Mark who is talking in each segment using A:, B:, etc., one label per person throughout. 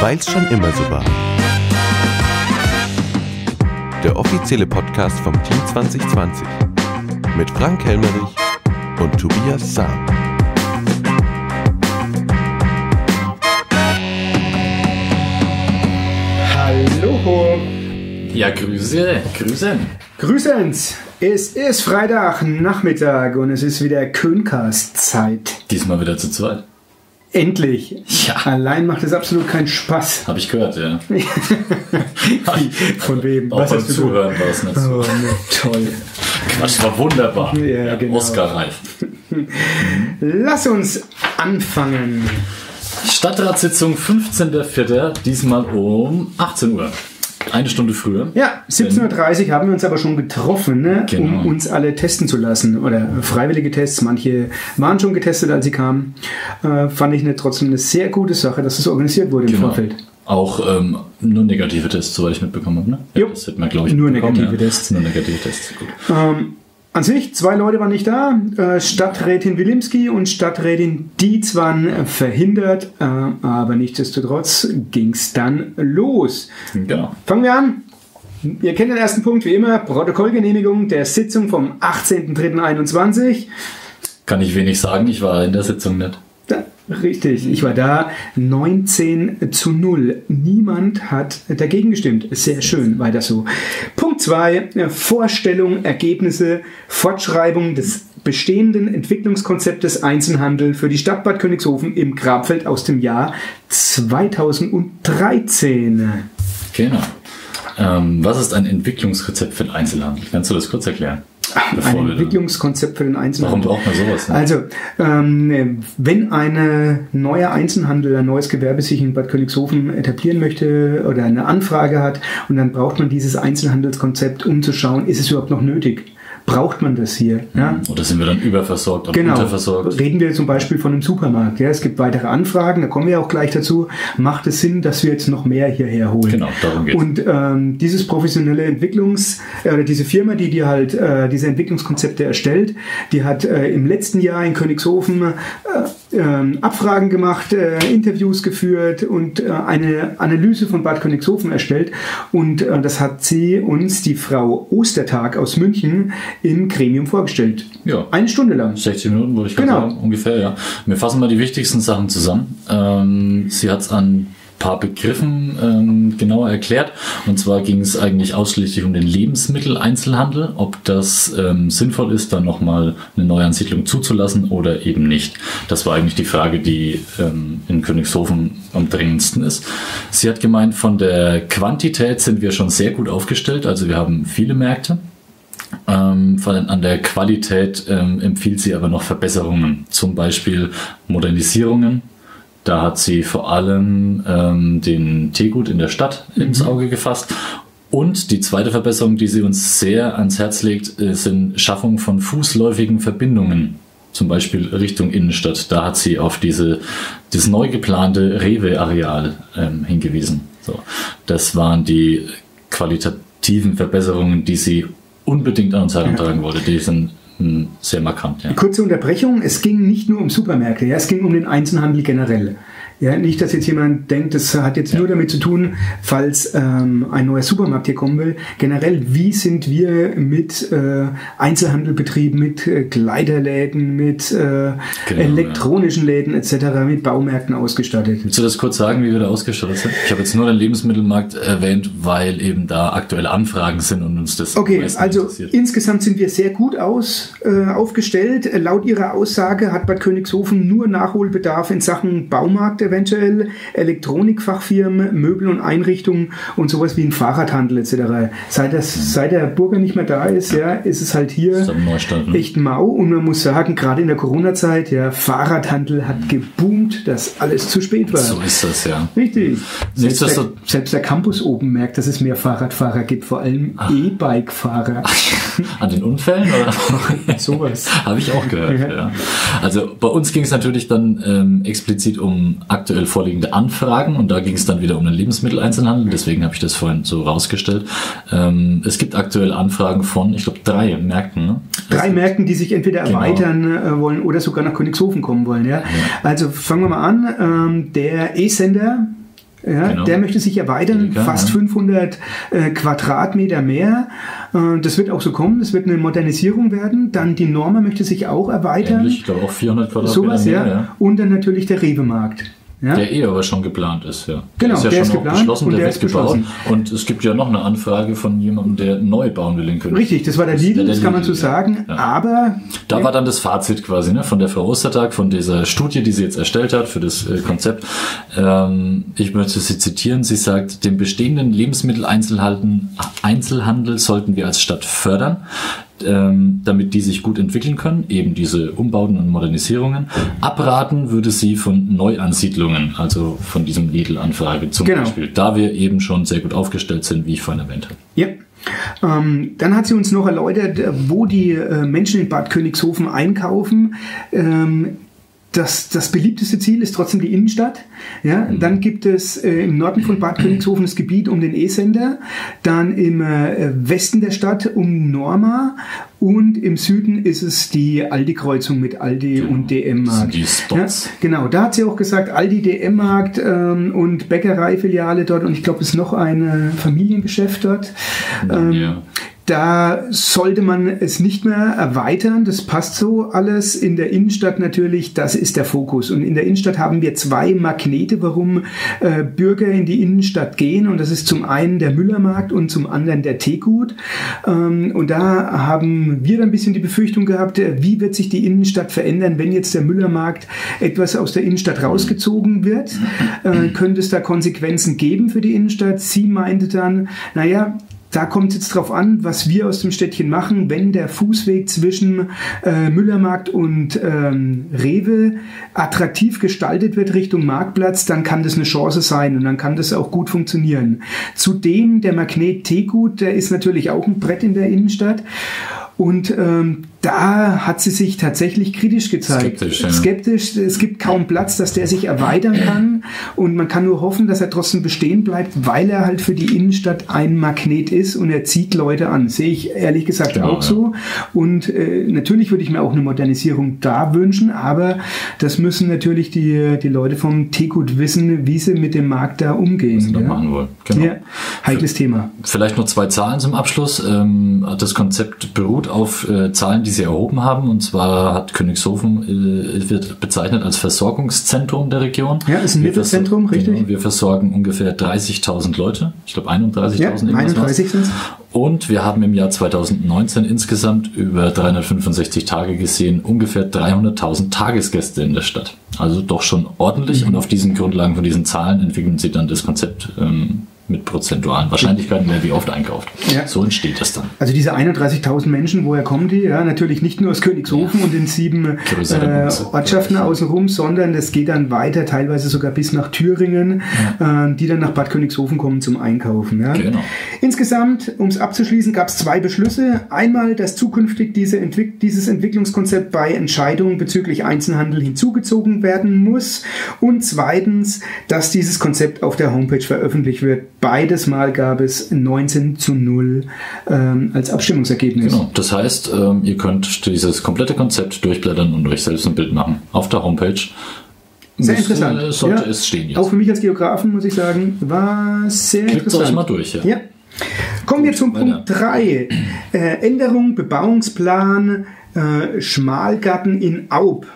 A: Weil's schon immer so war. Der offizielle Podcast vom Team 2020 mit Frank Helmerich und Tobias Sam.
B: Hallo.
C: Ja, Grüße, Grüße.
B: Grüßens. Es ist Freitag Nachmittag und es ist wieder Köncast-Zeit.
C: Diesmal wieder zu zweit.
B: Endlich.
C: Ja.
B: Allein macht es absolut keinen Spaß.
C: Habe ich gehört, ja.
B: Von wem?
C: Auch
B: Was
C: beim Zuhören war es nicht so.
B: Oh, ne, toll.
C: Quatsch, war wunderbar.
B: Ja, genau.
C: Oscar-reif.
B: Lass uns anfangen.
C: Stadtratssitzung 15.04. Diesmal um 18 Uhr. Eine Stunde früher.
B: Ja, 17.30 Uhr haben wir uns aber schon getroffen, ne,
C: Genau.
B: um uns alle testen zu lassen. Oder freiwillige Tests. Manche waren schon getestet, als sie kamen. Äh, fand ich eine, trotzdem eine sehr gute Sache, dass es organisiert wurde im
C: Genau.
B: Vorfeld.
C: Auch ähm, nur negative Tests, soweit ich mitbekommen habe. Ne?
B: Jo.
C: das wird man, glaube ich,
B: Nur negative
C: ja.
B: Tests.
C: Nur negative Tests. Gut.
B: Ähm, an sich, zwei Leute waren nicht da. Äh, Stadträtin Wilimski und Stadträtin Dietz waren verhindert. Äh, aber nichtsdestotrotz ging es dann los.
C: Genau.
B: Fangen wir an. Ihr kennt den ersten Punkt wie immer. Protokollgenehmigung der Sitzung vom 18.03.21.
C: Kann ich wenig sagen, ich war in der Sitzung nicht.
B: Richtig, ich war da. 19 zu 0. Niemand hat dagegen gestimmt. Sehr schön, weiter so. Punkt 2. Vorstellung, Ergebnisse, Fortschreibung des bestehenden Entwicklungskonzeptes Einzelhandel für die Stadt Bad Königshofen im Grabfeld aus dem Jahr 2013.
C: Genau. Ähm, was ist ein Entwicklungsrezept für den Einzelhandel? Kannst du das kurz erklären?
B: Ein Entwicklungskonzept für den
C: Warum
B: Einzelhandel.
C: braucht man sowas? Ne?
B: Also, ähm, wenn ein neuer Einzelhandel, ein neues Gewerbe sich in Bad Königshofen etablieren möchte oder eine Anfrage hat und dann braucht man dieses Einzelhandelskonzept, um zu schauen, ist es überhaupt noch nötig? Braucht man das hier? Ja?
C: Oder sind wir dann überversorgt oder
B: Genau.
C: unterversorgt?
B: Reden wir zum Beispiel von einem Supermarkt. Ja, es gibt weitere Anfragen, da kommen wir auch gleich dazu. Macht es Sinn, dass wir jetzt noch mehr hierher holen?
C: Genau, darum geht's.
B: Und ähm, dieses professionelle Entwicklungs- äh, oder diese Firma, die dir halt äh, diese Entwicklungskonzepte erstellt, die hat äh, im letzten Jahr in Königshofen äh, ähm, Abfragen gemacht, äh, Interviews geführt und äh, eine Analyse von Bad Königshofen erstellt. Und äh, das hat sie uns, die Frau Ostertag aus München, im Gremium vorgestellt.
C: Ja.
B: Eine Stunde lang.
C: 60 Minuten, würde ich
B: Genau.
C: sagen, ungefähr, ja. Wir fassen mal die wichtigsten Sachen zusammen. Ähm, sie hat es an paar Begriffen ähm, genauer erklärt. Und zwar ging es eigentlich ausschließlich um den Lebensmitteleinzelhandel, ob das ähm, sinnvoll ist, dann nochmal eine Neuansiedlung zuzulassen oder eben nicht. Das war eigentlich die Frage, die ähm, in Königshofen am dringendsten ist. Sie hat gemeint, von der Quantität sind wir schon sehr gut aufgestellt. Also wir haben viele Märkte. Ähm, an der Qualität ähm, empfiehlt sie aber noch Verbesserungen, zum Beispiel Modernisierungen. Da hat sie vor allem ähm, den Teegut in der Stadt ins Auge gefasst. Und die zweite Verbesserung, die sie uns sehr ans Herz legt, äh, sind Schaffung von fußläufigen Verbindungen. Zum Beispiel Richtung Innenstadt. Da hat sie auf diese, das neu geplante Rewe-Areal ähm, hingewiesen. So, das waren die qualitativen Verbesserungen, die sie unbedingt an uns herantragen wollte. Die sind sehr markant. Ja.
B: Kurze Unterbrechung. Es ging nicht nur um Supermärkte, ja, es ging um den Einzelhandel generell. Ja, nicht, dass jetzt jemand denkt, das hat jetzt nur damit zu tun, falls ähm, ein neuer Supermarkt hier kommen will. Generell, wie sind wir mit äh, Einzelhandelbetrieben, mit äh, Kleiderläden, mit äh,
C: Genau,
B: elektronischen Läden etc., mit Baumärkten ausgestattet?
C: Willst du das kurz sagen, wie wir da ausgestattet sind? Ich habe jetzt nur den Lebensmittelmarkt erwähnt, weil eben da aktuelle Anfragen sind und uns das
B: Okay, also
C: interessiert.
B: insgesamt sind wir sehr gut aus, äh, aufgestellt. Laut Ihrer Aussage hat Bad Königshofen nur Nachholbedarf in Sachen Baumarkt eventuell, Elektronikfachfirmen, Möbel und Einrichtungen und sowas wie ein Fahrradhandel etc. Seit, das, seit der Burger nicht mehr da ist, ja, ist es halt hier
C: ne?
B: echt mau und man muss sagen, gerade in der Corona-Zeit, ja, Fahrradhandel hat geboomt, dass alles zu spät war.
C: So ist das, ja.
B: Richtig. Selbst der, selbst der Campus oben merkt, dass es mehr Fahrradfahrer gibt, vor allem E-Bike-Fahrer.
C: An den Unfällen? Oder?
B: Sowas.
C: Habe ich auch gehört,
B: Ja.
C: ja. Also bei uns ging es natürlich dann ähm, explizit um aktuell vorliegende Anfragen und da ging es dann wieder um den Lebensmitteleinzelhandel, deswegen habe ich das vorhin so rausgestellt. Ähm, es gibt aktuell Anfragen von, ich glaube, drei Märkten. Ne?
B: Drei
C: Also-
B: Märkten, die sich entweder
C: Genau.
B: erweitern äh, wollen oder sogar nach Königshofen kommen wollen. Ja? Also fangen wir mal an. Ähm, der E-Sender, ja,
C: Genau.
B: der möchte sich erweitern,
C: Edeka,
B: fast
C: ja.
B: 500 äh, Quadratmeter mehr. Äh, das wird auch so kommen, das wird eine Modernisierung werden. Dann die Norma möchte sich auch erweitern.
C: Ähnlich, ich glaube auch 400 Quadratmeter
B: Sowas,
C: mehr,
B: ja.
C: ja.
B: Und dann natürlich der Rewe-Markt. Ja?
C: Der eh aber schon geplant ist, ja.
B: Genau,
C: ist ja
B: der
C: schon
B: ist geplant
C: beschlossen,
B: und
C: der,
B: der
C: wird gebaut. Und es gibt ja noch eine Anfrage von jemandem, der neu bauen will in Königshofen.
B: Richtig, das war der Lidl,
C: der
B: das kann man so sagen.
C: Ja.
B: Aber
C: Da war dann das Fazit quasi ne, von der Frau Ostertag, von dieser Studie, die sie jetzt erstellt hat für das äh, Konzept. Ähm, ich möchte sie zitieren. Sie sagt, den bestehenden Lebensmitteleinzelhandel Einzelhandel sollten wir als Stadt fördern, ähm, damit die sich gut entwickeln können, eben diese Umbauten und Modernisierungen. Abraten würde sie von Neuansiedlungen, also von diesem Lidl-Anfrage zum
B: Genau.
C: Beispiel, da wir eben schon sehr gut aufgestellt sind, wie ich vorhin erwähnt habe.
B: Ja. Ähm, dann hat sie uns noch erläutert, äh, wo die äh, Menschen in Bad Königshofen einkaufen. Ähm, das, das beliebteste Ziel ist trotzdem die Innenstadt. Ja, dann gibt es äh, im Norden von Bad Königshofen das Gebiet um den E-Sender, dann im äh, Westen der Stadt um Norma und im Süden ist es die Aldi-Kreuzung mit Aldi und DM.
C: Das sind
B: Markt.
C: die Spots.
B: Ja, genau, da hat sie auch gesagt, Aldi DM-Markt ähm, und Bäckereifiliale dort und ich glaube, es ist noch ein äh, Familiengeschäft dort. Ähm,
C: Ja.
B: Da sollte man es nicht mehr erweitern. Das passt so alles. In der Innenstadt natürlich, das ist der Fokus. Und in der Innenstadt haben wir zwei Magnete, warum äh, Bürger in die Innenstadt gehen. Und das ist zum einen der Müllermarkt und zum anderen der Teegut. Ähm, und da haben wir dann ein bisschen die Befürchtung gehabt, äh, wie wird sich die Innenstadt verändern, wenn jetzt der Müllermarkt etwas aus der Innenstadt rausgezogen wird? Äh, könnte es da Konsequenzen geben für die Innenstadt? Sie meinte dann, naja, da kommt es jetzt drauf an, was wir aus dem Städtchen machen, wenn der Fußweg zwischen äh, Müllermarkt und ähm, Rewe attraktiv gestaltet wird Richtung Marktplatz, dann kann das eine Chance sein und dann kann das auch gut funktionieren. Zudem der Magnet Teegut, der ist natürlich auch ein Brett in der Innenstadt. Und ähm, da hat sie sich tatsächlich kritisch gezeigt.
C: Skeptisch, ja.
B: Skeptisch. Es gibt kaum Platz, dass der sich erweitern kann. Und man kann nur hoffen, dass er trotzdem bestehen bleibt, weil er halt für die Innenstadt ein Magnet ist und er zieht Leute an. Sehe ich ehrlich gesagt
C: Genau,
B: auch so. Und äh, natürlich würde ich mir auch eine Modernisierung da wünschen, aber das müssen natürlich die, die Leute vom Teegut wissen, wie sie mit dem Markt da umgehen.
C: sie da
B: ja.
C: machen wollen. Genau.
B: Ja, heikles Thema.
C: Vielleicht noch zwei Zahlen zum Abschluss. Ähm, das Konzept beruht auf äh, Zahlen, die sie erhoben haben. Und zwar hat Königshofen äh, wird bezeichnet als Versorgungszentrum der Region.
B: Ja, ist ein Mittelzentrum,
C: versor-
B: richtig.
C: Genau, wir versorgen ungefähr 30.000 Leute. Ich glaube 31.000.
B: Ja,
C: irgendwas war's.
B: 31 sind's.
C: Und wir haben im Jahr 2019 insgesamt über 365 Tage gesehen ungefähr 300.000 Tagesgäste in der Stadt. Also doch schon ordentlich. Und auf diesen Grundlagen von diesen Zahlen entwickeln sie dann das Konzept ähm, mit prozentualen Wahrscheinlichkeiten, wer wie oft einkauft.
B: Ja.
C: So entsteht das dann.
B: Also diese 31.000 Menschen, woher kommen die? Ja, natürlich nicht nur aus Königshofen und den sieben äh. Ortschaften außenrum, sondern das geht dann weiter, teilweise sogar bis nach Thüringen, äh, die dann nach Bad Königshofen kommen zum Einkaufen. Ja.
C: Genau.
B: Insgesamt, um es abzuschließen, gab es zwei Beschlüsse. Einmal, dass zukünftig diese Entwick dieses Entwicklungskonzept bei Entscheidungen bezüglich Einzelhandel hinzugezogen werden muss. Und zweitens, dass dieses Konzept auf der Homepage veröffentlicht wird. Beides Mal gab es 19 zu 0 ähm, als Abstimmungsergebnis.
C: Genau. Das heißt, ähm, ihr könnt dieses komplette Konzept durchblättern und euch selbst ein Bild machen. Auf der Homepage.
B: Sehr
C: Müsste-
B: interessant.
C: Sollte
B: Ja.
C: es stehen jetzt.
B: Auch für mich als Geografen, muss ich sagen, war sehr
C: Klickt
B: interessant.
C: euch mal durch. Ja.
B: Ja. Kommen wir zum. Punkt 3. Äh, Änderung Bebauungsplan äh, Schmalgarten in Aub.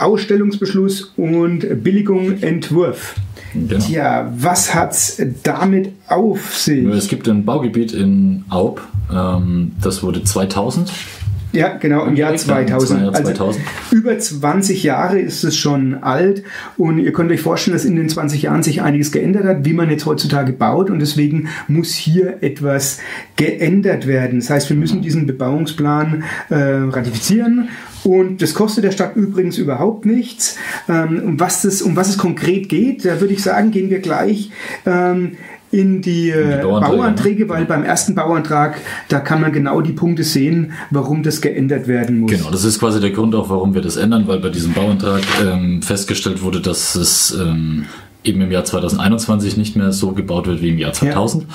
B: Ausstellungsbeschluss und Billigung Entwurf.
C: Genau.
B: Tja, was hat's damit auf sich?
C: Es gibt ein Baugebiet in Aub, ähm, das wurde 2000
B: Ja, genau, im Jahr
C: Angelegt, ja, im
B: 2000.
C: Jahr 2000.
B: Also über 20 Jahre ist es schon alt und ihr könnt euch vorstellen, dass in den 20 Jahren sich einiges geändert hat, wie man jetzt heutzutage baut und deswegen muss hier etwas geändert werden. Das heißt, wir müssen diesen Bebauungsplan äh, ratifizieren und das kostet der Stadt übrigens überhaupt nichts. Ähm, um, was das, um was es konkret geht, da würde ich sagen, gehen wir gleich. Ähm, in die, äh,
C: die Bauanträge,
B: Bauanträge,
C: ne?
B: weil beim ersten Bauantrag, da kann man genau die Punkte sehen, warum das geändert werden muss.
C: Genau, das ist quasi der Grund auch, warum wir das ändern, weil bei diesem Bauantrag ähm, festgestellt wurde, dass es ähm, eben im Jahr 2021 nicht mehr so gebaut wird wie im Jahr 2000,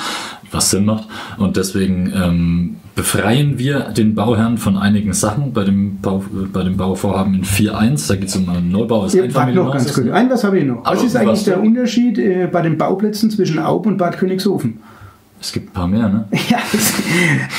C: was Sinn macht. Und deswegen ähm, befreien wir den Bauherrn von einigen Sachen bei dem, Bau, bei dem Bauvorhaben in 4.1. Da geht es um einen Neubau des
B: Ja, noch ganz kurz. Ein, was habe ich noch? Was ist eigentlich der? Unterschied äh, bei den Bauplätzen zwischen Aub und Bad Königshofen?
C: Es gibt ein paar mehr, ne?
B: Ja,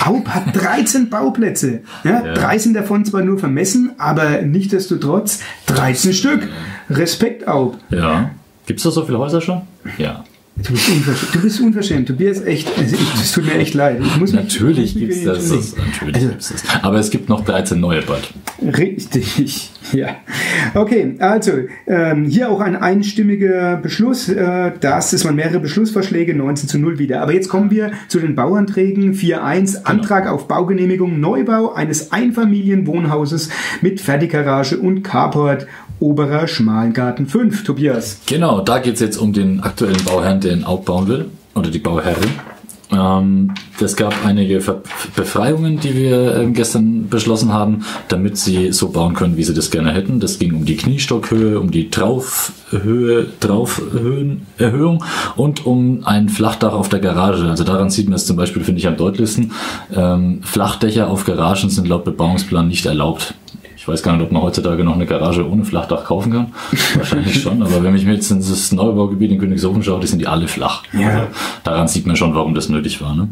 B: Aub hat 13 Bauplätze. Ja,
C: Ja.
B: Drei sind davon zwar nur vermessen, aber nichtsdestotrotz 13 Stück. Respekt, Aub.
C: Ja. Gibt es da so viele Häuser schon? Ja.
B: Du bist, unverschämt. du bist unverschämt. Tobias, echt, also ich, tut mir echt leid. Ich muss mich-
C: Natürlich gibt es das. Natürlich
B: Also-
C: gibt's das. Aber es gibt noch 13 neue bald.
B: Richtig, ja. Okay, also ähm, hier auch ein einstimmiger Beschluss. Äh, das ist man mehrere Beschlussvorschläge, 19 zu 0 wieder. Aber jetzt kommen wir zu den Bauanträgen. 4.1 Antrag auf Baugenehmigung Neubau eines Einfamilienwohnhauses mit Fertiggarage und Carport Oberer Schmalengarten 5. Tobias.
C: Genau, da geht es jetzt um den aktuellen Bauherrn, der in Aub bauen will. Oder die Bauherrin. Ähm, es gab einige Ver Befreiungen, die wir ähm, gestern beschlossen haben, damit sie so bauen können, wie sie das gerne hätten. Das ging um die Kniestockhöhe, um die Traufhöhe, Traufhöhenerhöhung und um ein Flachdach auf der Garage. Also daran sieht man es zum Beispiel, finde ich, am deutlichsten. Ähm, Flachdächer auf Garagen sind laut Bebauungsplan nicht erlaubt. Ich weiß gar nicht, ob man heutzutage noch eine Garage ohne Flachdach kaufen kann. Wahrscheinlich schon, aber wenn ich mir jetzt in das Neubaugebiet in Königshofen schaue, die sind die alle flach.
B: Ja.
C: Also daran sieht man schon, warum das nötig war. Ne?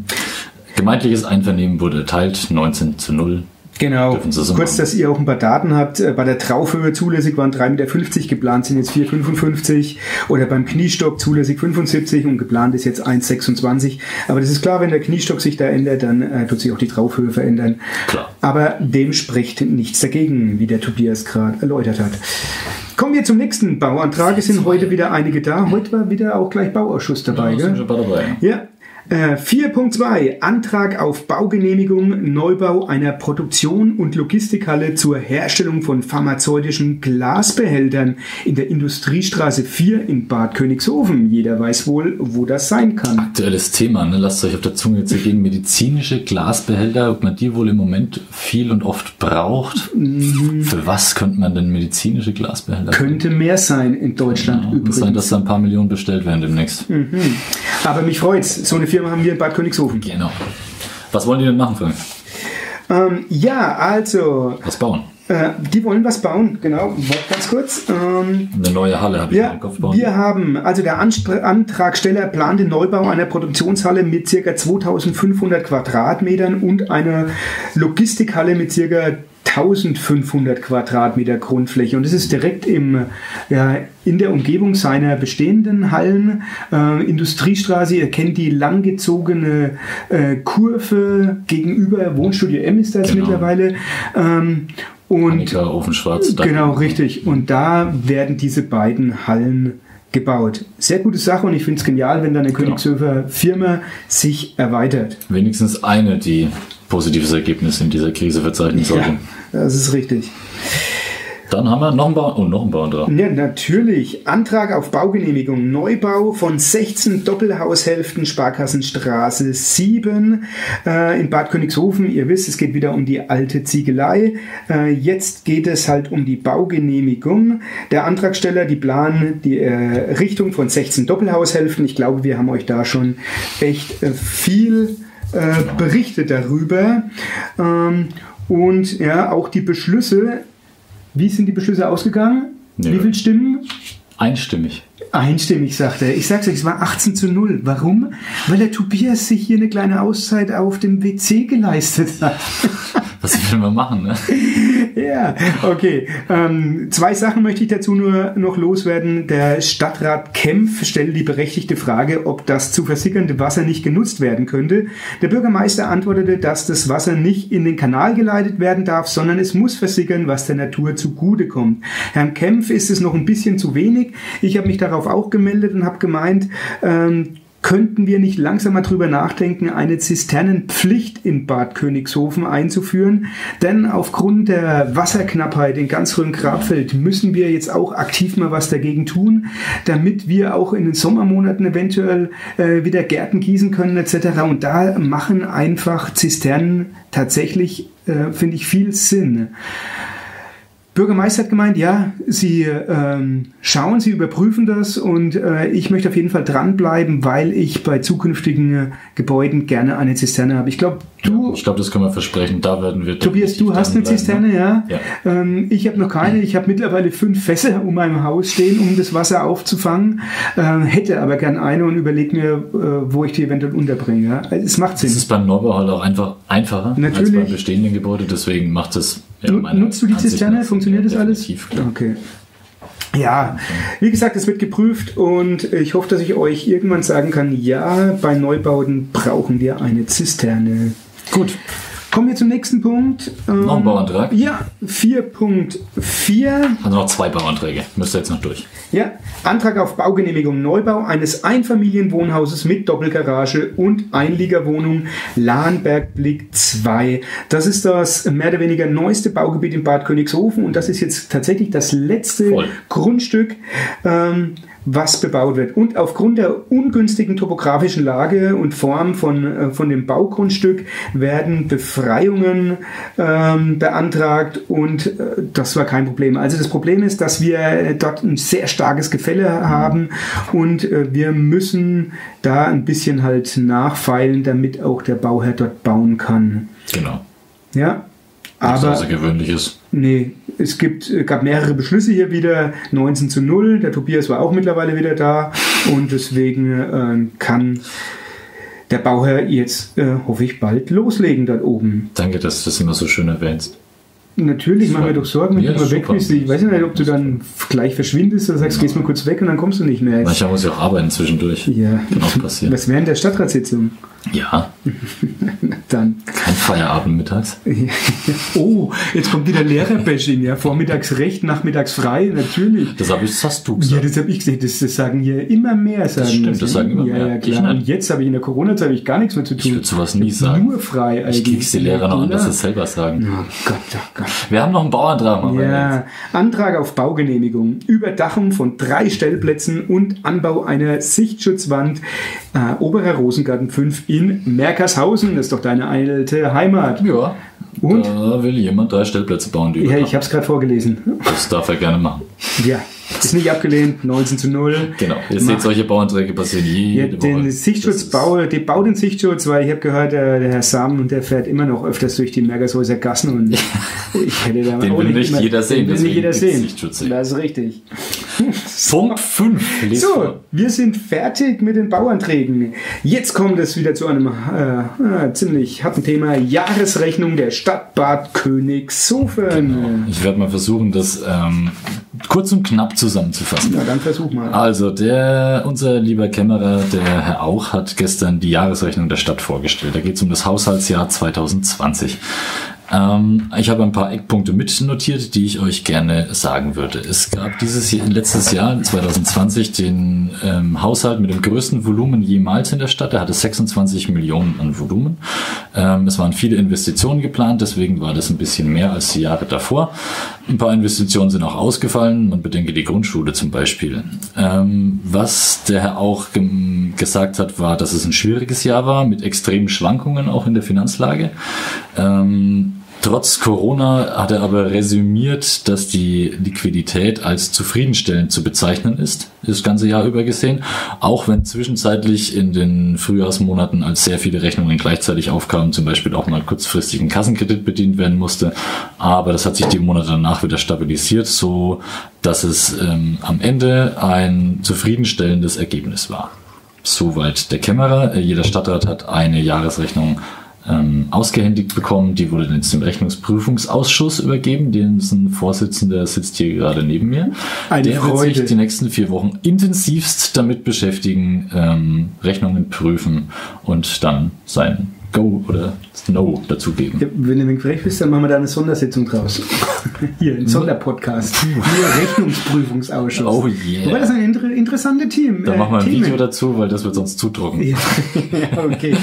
C: Gemeindliches Einvernehmen wurde erteilt, 19 zu 0.
B: Genau. Kurz, dass ihr auch ein paar Daten habt. Äh, Bei der Traufhöhe zulässig waren 3,50 Meter, geplant sind jetzt 4,55 oder beim Kniestock zulässig 75 und geplant ist jetzt 1,26. Aber das ist klar, wenn der Kniestock sich da ändert, dann äh, tut sich auch die Traufhöhe verändern.
C: Klar.
B: Aber dem spricht nichts dagegen, wie der Tobias gerade erläutert hat. Kommen wir zum nächsten Bauantrag. Es sind heute wieder einige da. Heute war wieder auch gleich Bauausschuss dabei.
C: Ja,
B: gell?
C: sind schon bei dabei.
B: Ja. Äh, 4.2 Antrag auf Baugenehmigung Neubau einer Produktion und Logistikhalle zur Herstellung von pharmazeutischen Glasbehältern in der Industriestraße 4 in Bad Königshofen. Jeder weiß wohl, wo das sein kann.
C: Aktuelles Thema, ne? lasst euch auf der Zunge zergehen. Medizinische Glasbehälter, ob man die wohl im Moment viel und oft braucht. Für was könnte man denn medizinische Glasbehälter
B: Könnte mehr sein in Deutschland
C: kann
B: übrigens.
C: sein, dass da ein paar Millionen bestellt werden demnächst.
B: Aber mich freut's. So eine Firma haben wir in Bad Königshofen.
C: Genau. Was wollen die denn machen, Frank?
B: Ähm, ja, also,
C: Was bauen?
B: äh, die wollen was bauen. Genau, warte ganz kurz. Ähm,
C: Eine neue Halle habe ich
B: Ja,
C: im Kopf bauen.
B: wir haben, also der Anspr Antragsteller plant den Neubau einer Produktionshalle mit ca. 2500 Quadratmetern und einer Logistikhalle mit ca. 1500 Quadratmeter Grundfläche und das ist direkt im, ja, in der Umgebung seiner bestehenden Hallen. Äh, Industriestraße, ihr kennt die langgezogene äh, Kurve gegenüber Wohnstudio M ist das
C: Genau.
B: mittlerweile. Ähm, und
C: Annika Ofenschwarz.
B: Genau, richtig. Und da werden diese beiden Hallen gebaut. Sehr gute Sache und ich finde es genial, wenn dann eine
C: Genau.
B: Königshöfer Firma sich erweitert.
C: Wenigstens eine, die positives Ergebnis in dieser Krise verzeichnen sollte.
B: Ja, das ist richtig.
C: Dann haben wir noch einen Bau, oh, noch einen Bauantrag.
B: Ja, natürlich. Antrag auf Baugenehmigung. Neubau von 16 Doppelhaushälften Sparkassenstraße 7 äh, in Bad Königshofen. Ihr wisst, es geht wieder um die alte Ziegelei. Äh, jetzt geht es halt um die Baugenehmigung. Der Antragsteller, die planen die äh, Richtung von 16 Doppelhaushälften. Ich glaube, wir haben euch da schon echt äh, viel äh, berichtet darüber. Ähm, und ja, auch die Beschlüsse wie sind die Beschlüsse ausgegangen?
C: Ja.
B: Wie viele Stimmen?
C: Einstimmig.
B: Einstimmig, sagt er. Ich sag's euch, es war 18 zu 0. Warum? Weil der Tobias sich hier eine kleine Auszeit auf dem WC geleistet hat.
C: Was will man machen, ne?
B: ja, okay. Ähm, zwei Sachen möchte ich dazu nur noch loswerden. Der Stadtrat Kempf stellt die berechtigte Frage, ob das zu versickernde Wasser nicht genutzt werden könnte. Der Bürgermeister antwortete, dass das Wasser nicht in den Kanal geleitet werden darf, sondern es muss versickern, was der Natur zugutekommt. Herrn Kempf ist es noch ein bisschen zu wenig. Ich habe mich darauf auch gemeldet und habe gemeint, ähm, könnten wir nicht langsam mal drüber nachdenken, eine Zisternenpflicht in Bad Königshofen einzuführen? Denn aufgrund der Wasserknappheit in ganz Rhön-Grabfeld müssen wir jetzt auch aktiv mal was dagegen tun, damit wir auch in den Sommermonaten eventuell äh, wieder Gärten gießen können etc. Und da machen einfach Zisternen tatsächlich, äh, finde ich, viel Sinn. Bürgermeister hat gemeint, ja, sie ähm, schauen, sie überprüfen das und äh, ich möchte auf jeden Fall dranbleiben, weil ich bei zukünftigen äh, Gebäuden gerne eine Zisterne habe. Ich glaube, du.
C: Ich glaube, das können wir versprechen. Da werden wir.
B: Tobias, du hast eine Zisterne,
C: ne?
B: ja. ja. Ähm, ich habe noch keine. Ich habe mittlerweile fünf Fässer um meinem Haus stehen, um das Wasser aufzufangen. Ähm, hätte aber gern eine und überlege mir, äh, wo ich die eventuell unterbringe. Ja. Also, es macht Sinn.
C: Das ist beim halt auch einfach einfacher
B: Natürlich.
C: als beim bestehenden Gebäude. Deswegen macht es.
B: Ja, Nutzt du die Zisterne? Funktioniert das alles?
C: Klar.
B: Okay. Ja, wie gesagt, es wird geprüft und ich hoffe, dass ich euch irgendwann sagen kann, ja, bei Neubauten brauchen wir eine Zisterne.
C: Gut.
B: Kommen wir zum nächsten Punkt.
C: Noch ein Bauantrag?
B: Ja, 4.4.
C: Also noch zwei Bauanträge. Müsst ihr jetzt noch durch.
B: Ja, Antrag auf Baugenehmigung Neubau eines Einfamilienwohnhauses mit Doppelgarage und Einliegerwohnung Lahnbergblick 2. Das ist das mehr oder weniger neueste Baugebiet in Bad Königshofen und das ist jetzt tatsächlich das letzte
C: Voll.
B: Grundstück. Ähm, was bebaut wird. Und aufgrund der ungünstigen topografischen Lage und Form von, äh, von dem Baugrundstück werden Befreiungen ähm, beantragt und äh, das war kein Problem. Also das Problem ist, dass wir dort ein sehr starkes Gefälle haben und äh, wir müssen da ein bisschen halt nachfeilen, damit auch der Bauherr dort bauen kann.
C: Genau.
B: Ja,
C: Nichts
B: aber
C: Außergewöhnliches.
B: Nee, es gibt, äh, gab mehrere Beschlüsse hier wieder, 19 zu 0. Der Tobias war auch mittlerweile wieder da und deswegen äh, kann der Bauherr jetzt, äh, hoffe ich, bald loslegen dort oben.
C: Danke, dass du das immer so schön erwähnst.
B: Natürlich, mach mir doch Sorgen, wenn
C: Ja,
B: du mal weg bist. Ich weiß ja nicht, ob du dann gleich verschwindest oder sagst, gehst mal kurz weg und dann kommst du nicht mehr.
C: Manchmal muss ich auch arbeiten zwischendurch.
B: Ja,
C: Kann auch passieren.
B: was wäre in der Stadtratssitzung?
C: Ja,
B: Dann.
C: kein Feierabend mittags.
B: Oh, jetzt kommt wieder Lehrerbashing, ja. Vormittags recht, nachmittags frei, natürlich.
C: Das, hab ich, das hast du
B: Ja,
C: gesagt.
B: das habe ich gesehen. Das, das sagen hier immer mehr. Sagen
C: stimmt, das sagen immer
B: ja,
C: mehr.
B: Ja,
C: Ich
B: klar. Und jetzt habe ich in der Corona-Zeit habe ich gar nichts mehr zu
C: Ich
B: tun.
C: würde sowas nie sagen.
B: Nur frei
C: Ich
B: eigentlich.
C: krieg's die Lehrer noch an, dass sie es selber sagen.
B: Oh Gott, oh Gott.
C: Wir haben noch einen Bauantrag.
B: Ja, Antrag auf Baugenehmigung, Überdachung von drei Stellplätzen und Anbau einer Sichtschutzwand äh, Oberer Rosengarten 5 in Merkershausen. Das ist doch deine alte Heimat.
C: Ja.
B: Und?
C: Da will jemand drei Stellplätze bauen, die
B: Ja, ich habe es gerade vorgelesen.
C: Das darf er gerne machen.
B: Ja, ist nicht abgelehnt, 19 zu 0.
C: Genau. Ihr seht, solche Bauanträge passieren
B: Ja,
C: jede Woche.
B: den Sichtschutz
C: Das ist-
B: baue, die bau den Sichtschutz, weil ich habe gehört, der, der Herr Sam und der fährt immer noch öfters durch die Mergershäuser Gassen und ich hätte da
C: Den will nicht
B: immer-
C: jeder sehen,
B: Den will nicht jeder.
C: Sichtschutz sehen.
B: Das ist richtig.
C: Punkt 5.
B: So, wir sind fertig mit den Bauanträgen. Jetzt kommt es wieder zu einem äh, äh, ziemlich harten Thema. Jahresrechnung der Stadt Bad Königshofen.
C: Ich werde mal versuchen, das ähm, kurz und knapp zusammenzufassen.
B: Na, dann versuch mal.
C: Also, der, unser lieber Kämmerer, der Herr Auch, hat gestern die Jahresrechnung der Stadt vorgestellt. Da geht es um das Haushaltsjahr 2020. Ähm, ich habe ein paar Eckpunkte mitnotiert, die ich euch gerne sagen würde. Es gab dieses Jahr, letztes Jahr, 2020, den ähm, Haushalt mit dem größten Volumen jemals in der Stadt. Er hatte 26 Millionen an Volumen. Ähm, es waren viele Investitionen geplant, deswegen war das ein bisschen mehr als die Jahre davor. Ein paar Investitionen sind auch ausgefallen. Man bedenke die Grundschule zum Beispiel. Ähm, was der Herr auch gesagt hat, war, dass es ein schwieriges Jahr war mit extremen Schwankungen auch in der Finanzlage. Ähm, Trotz Corona hat er aber resümiert, dass die Liquidität als zufriedenstellend zu bezeichnen ist, das ganze Jahr über gesehen. Auch wenn zwischenzeitlich in den Frühjahrsmonaten, als sehr viele Rechnungen gleichzeitig aufkamen, zum Beispiel auch mal kurzfristig ein Kassenkredit bedient werden musste. Aber das hat sich die Monate danach wieder stabilisiert, so dass es ähm, am Ende ein zufriedenstellendes Ergebnis war. Soweit der Kämmerer. Jeder Stadtrat hat eine Jahresrechnung ähm, ausgehändigt bekommen. Die wurde dann jetzt dem Rechnungsprüfungsausschuss übergeben. Dessen Vorsitzender sitzt hier gerade neben mir.
B: Eine
C: Der wird
B: Freude.
C: sich die nächsten vier Wochen intensivst damit beschäftigen, ähm, Rechnungen prüfen und dann sein Go oder No dazugeben.
B: Ja, wenn du frech bist, dann machen wir da eine Sondersitzung draus. Hier, ein Sonderpodcast. Nur Rechnungsprüfungsausschuss.
C: Oh yeah.
B: Wobei das ein inter interessante Team.
C: Da
B: äh,
C: machen wir ein
B: Themen.
C: Video dazu, weil das wird sonst zu trocken.
B: Ja, okay.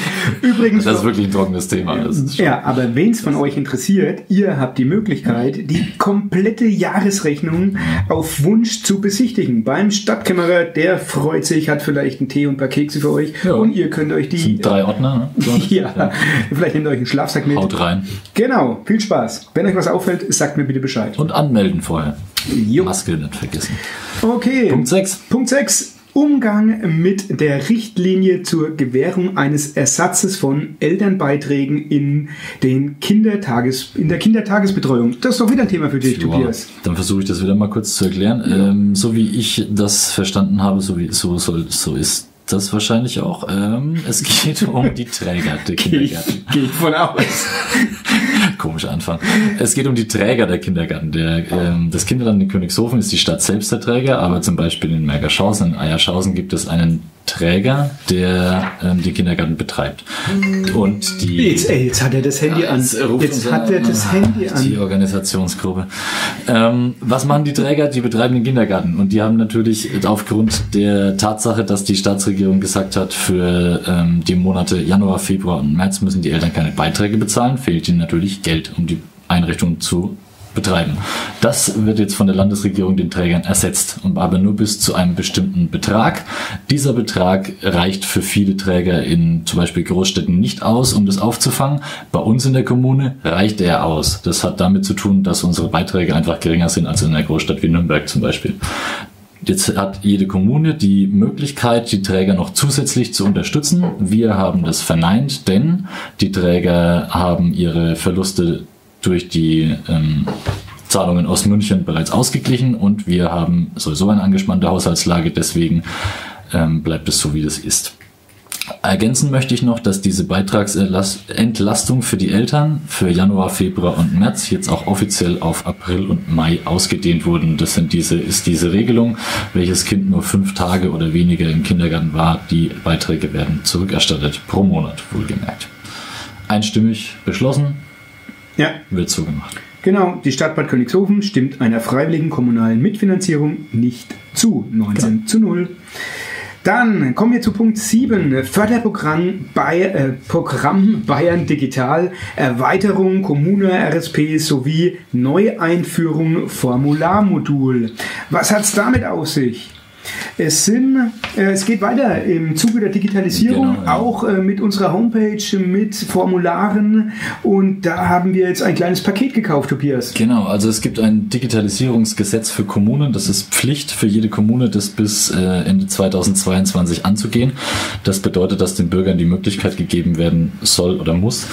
B: Übrigens,
C: Das ist wirklich ein trockenes Thema. Ist
B: ja, aber wen es von euch interessiert, ihr habt die Möglichkeit, die komplette Jahresrechnung auf Wunsch zu besichtigen. Beim Stadtkämmerer, der freut sich, hat vielleicht einen Tee und ein paar Kekse für euch
C: Ja.
B: und ihr könnt euch die...
C: sind drei Ordner. Ne?
B: Ja, vielleicht nehmt ihr euch einen Schlafsack mit.
C: Haut rein.
B: Genau, viel Spaß. Wenn euch was auffällt, sagt mir bitte Bescheid.
C: Und anmelden vorher.
B: Jo.
C: Maske nicht vergessen.
B: Okay.
C: Punkt 6.
B: Punkt 6. Umgang mit der Richtlinie zur Gewährung eines Ersatzes von Elternbeiträgen in, den Kindertages, in der Kindertagesbetreuung. Das ist doch wieder ein Thema für dich, Tobias.
C: Dann versuche ich das wieder mal kurz zu erklären. Ähm, so wie ich das verstanden habe, so, wie, so, soll, so ist das wahrscheinlich auch. Ähm, es geht um die Träger der Kindergärten.
B: Gehe von aus.
C: Komischer Anfang. Es geht um die Träger der Kindergärten. Der, ähm, das Kinderland in Königshofen ist die Stadt selbst der Träger, aber zum Beispiel in Mergerschausen, in Eierschausen gibt es einen Träger, der ähm, die Kindergärten betreibt. Und die
B: Jetzt, ey, jetzt hat er das Handy an.
C: Jetzt,
B: Jetzt hat er das Handy
C: Die
B: an.
C: Organisationsgruppe. Ähm, was machen die Träger? Die betreiben den Kindergarten. Und die haben natürlich aufgrund der Tatsache, dass die Staatsregierung gesagt hat, für ähm, die Monate Januar, Februar und März müssen die Eltern keine Beiträge bezahlen, fehlt ihnen natürlich Geld, um die Einrichtung zu betreiben. Das wird jetzt von der Landesregierung den Trägern ersetzt, aber nur bis zu einem bestimmten Betrag. Dieser Betrag reicht für viele Träger in zum Beispiel Großstädten nicht aus, um das aufzufangen. Bei uns in der Kommune reicht er aus. Das hat damit zu tun, dass unsere Beiträge einfach geringer sind als in einer Großstadt wie Nürnberg zum Beispiel. Jetzt hat jede Kommune die Möglichkeit, die Träger noch zusätzlich zu unterstützen. Wir haben das verneint, denn die Träger haben ihre Verluste durch die ähm, Zahlungen aus München bereits ausgeglichen und wir haben sowieso eine angespannte Haushaltslage, deswegen ähm, bleibt es so, wie es ist. Ergänzen möchte ich noch, dass diese Beitragsentlastung für die Eltern für Januar, Februar und März jetzt auch offiziell auf April und Mai ausgedehnt wurden. Das sind diese, ist diese Regelung, welches Kind nur fünf Tage oder weniger im Kindergarten war, die Beiträge werden zurückerstattet, pro Monat wohlgemerkt. Einstimmig beschlossen,
B: Ja,
C: wird so gemacht.
B: genau. Die Stadt Bad Königshofen stimmt einer freiwilligen kommunalen Mitfinanzierung nicht zu. 19 zu 0. Dann kommen wir zu Punkt 7. Förderprogramm bei, äh, Programm Bayern Digital, Erweiterung Kommune RSP sowie Neueinführung Formularmodul. Was hat es damit auf sich? Es sind, äh, es geht weiter im Zuge der Digitalisierung,
C: Genau, ja.
B: auch äh, mit unserer Homepage, mit Formularen und da haben wir jetzt ein kleines Paket gekauft, Tobias.
C: Genau, also es gibt ein Digitalisierungsgesetz für Kommunen. Das ist Pflicht für jede Kommune, das bis äh, Ende 2022 anzugehen. Das bedeutet, dass den Bürgern die Möglichkeit gegeben werden soll oder muss,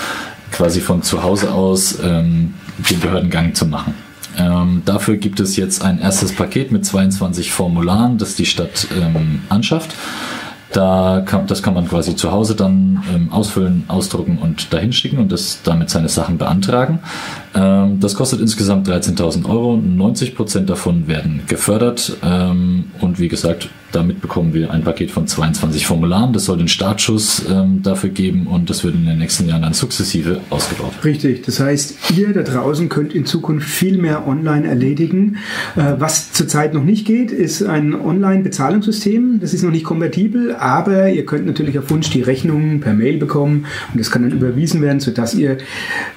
C: quasi von zu Hause aus ähm, den Behördengang zu machen. Ähm, dafür gibt es jetzt ein erstes Paket mit 22 Formularen, das die Stadt ähm, anschafft. Da kann, das kann man quasi zu Hause dann ähm, ausfüllen, ausdrucken und dahin schicken und das damit seine Sachen beantragen. Ähm, das kostet insgesamt 13.000 Euro. 90 Prozent davon werden gefördert ähm, und wie gesagt, damit bekommen wir ein Paket von 22 Formularen. Das soll den Startschuss ähm, dafür geben und das wird in den nächsten Jahren dann sukzessive ausgebaut.
B: Richtig, das heißt, ihr da draußen könnt in Zukunft viel mehr online erledigen. Äh, Was zurzeit noch nicht geht, ist ein Online-Bezahlungssystem. Das ist noch nicht kompatibel, aber ihr könnt natürlich auf Wunsch die Rechnungen per Mail bekommen und das kann dann überwiesen werden, sodass ihr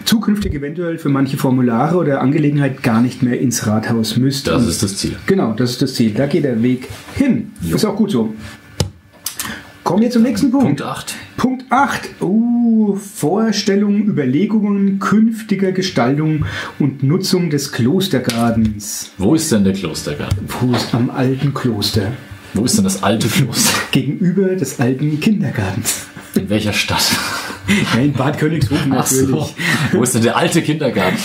B: zukünftig eventuell für manche Formulare oder Angelegenheit gar nicht mehr ins Rathaus müsst.
C: Das ist das Ziel.
B: Genau, das ist das Ziel. Da geht der Weg hin.
C: Jo.
B: Ist auch gut so. Kommen wir zum nächsten Punkt.
C: Punkt 8.
B: Punkt 8. Uh, Vorstellungen, Überlegungen künftiger Gestaltung und Nutzung des Klostergartens.
C: Wo ist denn der Klostergarten?
B: Wo ist am alten Kloster?
C: Wo ist denn das alte Kloster?
B: Gegenüber des alten Kindergartens.
C: In welcher Stadt?
B: Ja, in Bad Königshofen
C: Ach
B: natürlich.
C: so. Wo ist denn der alte Kindergarten?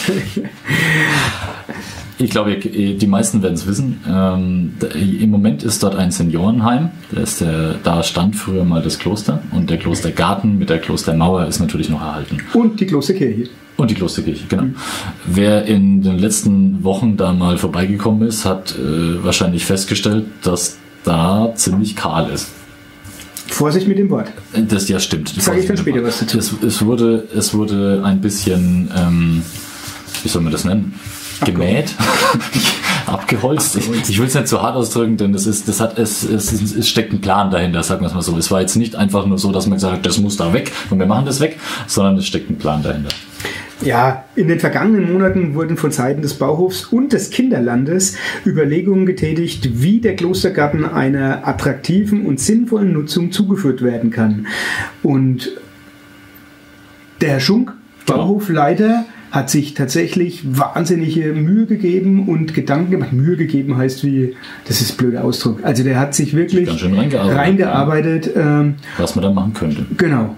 C: Ich glaube, die meisten werden es wissen. Ähm, Im Moment ist dort ein Seniorenheim. Da, der, da stand früher mal das Kloster. Und der Klostergarten mit der Klostermauer ist natürlich noch erhalten.
B: Und die Klosterkirche.
C: Und die Klosterkirche, genau. Wer in den letzten Wochen da mal vorbeigekommen ist, hat äh, wahrscheinlich festgestellt, dass da ziemlich kahl ist.
B: Vorsicht mit dem Wort.
C: Das ja stimmt.
B: Sag ich dann später was dazu.
C: Es, es, wurde, es wurde ein bisschen, ähm, wie soll man das nennen? Gemäht, abgeholzt. Ich, ich will es nicht zu hart ausdrücken, denn das ist, das hat, es, es, es steckt ein Plan dahinter, sagen wir es mal so. Es war jetzt nicht einfach nur so, dass man gesagt hat, das muss da weg und wir machen das weg, sondern es steckt ein Plan dahinter.
B: Ja, in den vergangenen Monaten wurden von Seiten des Bauhofs und des Kinderlandes Überlegungen getätigt, wie der Klostergarten einer attraktiven und sinnvollen Nutzung zugeführt werden kann. Und der Herr Schunk, Bauhofleiter, hat sich tatsächlich wahnsinnige Mühe gegeben und Gedanken gemacht. Mühe gegeben heißt wie, das ist ein blöder Ausdruck. Also der hat sich wirklich
C: reingearbeitet,
B: reingearbeitet ähm,
C: Was man da machen könnte.
B: genau.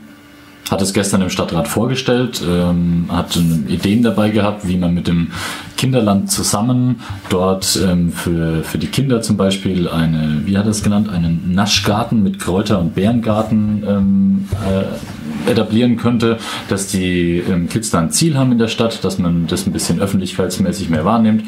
C: Hat es gestern im Stadtrat vorgestellt, ähm, hat Ideen dabei gehabt, wie man mit dem Kinderland zusammen dort ähm, für, für die Kinder zum Beispiel eine, wie hat er es genannt, einen Naschgarten mit Kräuter- und Beerengarten ähm, äh, etablieren könnte, dass die ähm, Kids da ein Ziel haben in der Stadt, dass man das ein bisschen öffentlichkeitsmäßig mehr wahrnimmt,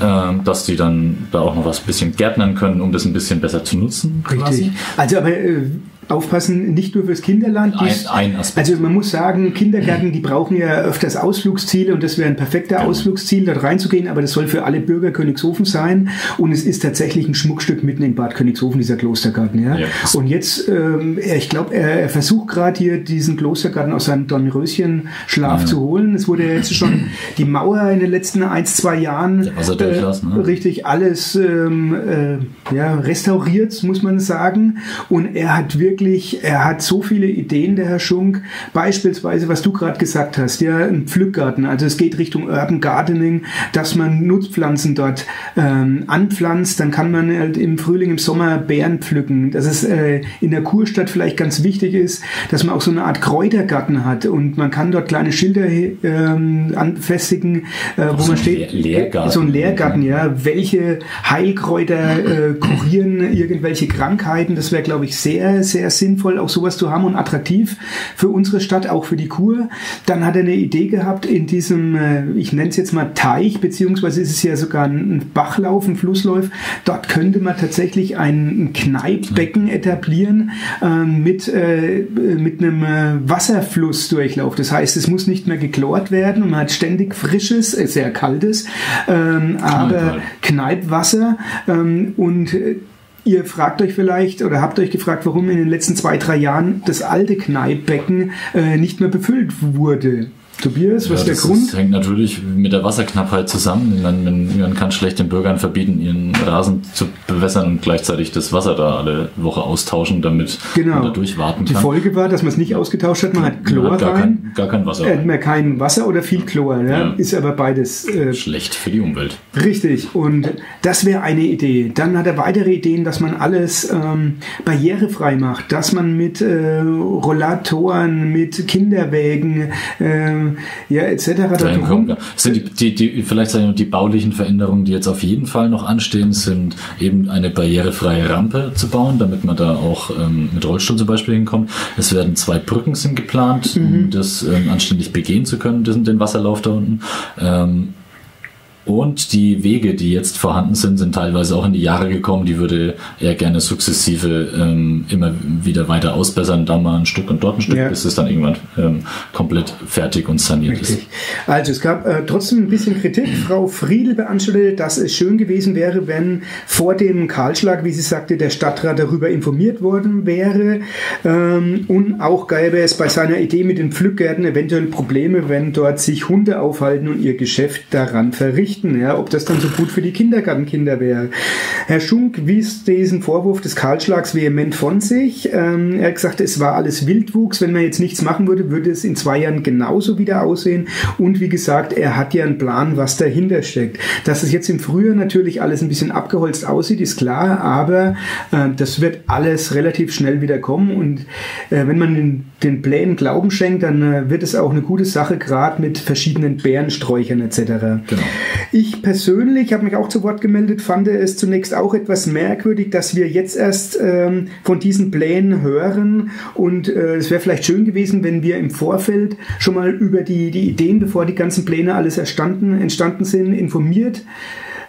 C: ähm, dass die dann da auch noch was ein bisschen gärtnern können, um das ein bisschen besser zu nutzen.
B: Richtig. Also aber äh, aufpassen, nicht nur fürs Kinderland.
C: Ein, ein Aspekt.
B: Also man muss sagen, Kindergärten, die brauchen ja öfters Ausflugsziele und das wäre ein perfekter
C: Genau.
B: Ausflugsziel, dort reinzugehen, aber das soll für alle Bürger Königshofen sein und es ist tatsächlich ein Schmuckstück mitten in Bad Königshofen, dieser Klostergarten. Ja?
C: Ja.
B: Und jetzt, ähm, ich glaube, er, er versucht gerade hier diesen Klostergarten aus seinem Dornröschen-Schlaf
C: Ja.
B: zu holen. Es wurde ja jetzt schon die Mauer in den letzten ein, zwei Jahren
C: Der Wasserdurchlass, ne?
B: richtig alles ähm, äh, ja, restauriert, muss man sagen. Und er hat wirklich, er hat so viele Ideen, der Herr Schunk. Beispielsweise, was du gerade gesagt hast, ja, ein Pflückgarten. Also es geht Richtung Urban Gardening, dass man Nutzpflanzen dort ähm, anpflanzt. Dann kann man halt im Frühling, im Sommer Beeren pflücken. Dass es äh, in der Kurstadt vielleicht ganz wichtig ist, dass man auch so eine Art Kräutergarten hat und man kann dort kleine Schilder ähm, anfestigen, äh, wo
C: so
B: man steht.
C: Lehr- Lehrgarten.
B: So ein Lehrgarten, ja. Welche Heilkräuter äh, kurieren irgendwelche Krankheiten? Das wäre, glaube ich, sehr, sehr sinnvoll, auch sowas zu haben und attraktiv für unsere Stadt, auch für die Kur. Dann hat er eine Idee gehabt in diesem, äh, ich nenne es jetzt mal Teich, beziehungsweise ist es ja sogar ein Bachlauf, ein Flusslauf. Dort könnte man tatsächlich ein, Kneippbecken etablieren äh, mit, äh, mit einem äh, Wasserflussdurchlauf. Das heißt, es muss nicht mehr geklort werden und man hat ständig frisches, äh, sehr kaltes, ähm, aber
C: Kneippwasser.
B: Kneippwasser ähm, und äh, Ihr fragt euch vielleicht oder habt euch gefragt, warum in den letzten zwei, drei Jahren das alte Kneippbecken äh, nicht mehr befüllt wurde. Tobias, was ist der
C: das
B: Grund?
C: Ist, hängt natürlich mit der Wasserknappheit zusammen. Man, man, man kann schlecht den Bürgern verbieten, ihren Rasen zu bewässern und gleichzeitig das Wasser da alle Woche austauschen, damit
B: Genau.
C: man da durchwarten
B: Die
C: kann.
B: Folge war, dass man es nicht ausgetauscht hat. Man hat Chlor
C: man hat gar
B: rein.
C: kein, gar kein Wasser.
B: Äh, mehr kein Wasser oder viel Chlor. Ja?
C: Ja.
B: Ist aber beides äh,
C: Schlecht für die Umwelt.
B: Richtig, und das wäre eine Idee. Dann hat er weitere Ideen, dass man alles ähm, barrierefrei macht, dass man mit äh, Rollatoren, mit Kinderwägen, ähm, ja, etc.
C: kommt, ja. sind die, die, die, vielleicht die baulichen Veränderungen, die jetzt auf jeden Fall noch anstehen, sind eben eine barrierefreie Rampe zu bauen, damit man da auch ähm, mit Rollstuhl zum Beispiel hinkommt. Es werden zwei Brücken sind geplant, um das ähm, anständig begehen zu können, den Wasserlauf da unten. Ähm, und die Wege, die jetzt vorhanden sind, sind teilweise auch in die Jahre gekommen. Die würde er gerne sukzessive ähm, immer wieder weiter ausbessern, da mal ein Stück und dort ein Stück,
B: Ja.
C: bis es dann irgendwann ähm, komplett fertig und saniert ist.
B: Richtig. Also es gab äh, trotzdem ein bisschen Kritik. Frau Friedel beanstandete, dass es schön gewesen wäre, wenn vor dem Kahlschlag, wie sie sagte, der Stadtrat darüber informiert worden wäre. Ähm, und auch gäbe es bei seiner Idee mit den Pflückgärten eventuell Probleme, wenn dort sich Hunde aufhalten und ihr Geschäft daran verrichten. Ja, ob das dann so gut für die Kindergartenkinder wäre. Herr Schunk wies diesen Vorwurf des Kahlschlags vehement von sich. Ähm, er hat gesagt, es war alles Wildwuchs. Wenn man jetzt nichts machen würde, würde es in zwei Jahren genauso wieder aussehen. Und wie gesagt, er hat ja einen Plan, was dahinter steckt. Dass es jetzt im Frühjahr natürlich alles ein bisschen abgeholzt aussieht, ist klar, aber äh, das wird alles relativ schnell wieder kommen. Und äh, wenn man den, den Plänen Glauben schenkt, dann äh, wird es auch eine gute Sache, gerade mit verschiedenen Bärensträuchern etc.
C: Genau.
B: Ich persönlich habe mich auch zu Wort gemeldet, fand es zunächst auch etwas merkwürdig, dass wir jetzt erst ähm, von diesen Plänen hören. Und äh, es wäre vielleicht schön gewesen, wenn wir im Vorfeld schon mal über die, die Ideen, bevor die ganzen Pläne alles erstanden, entstanden sind, informiert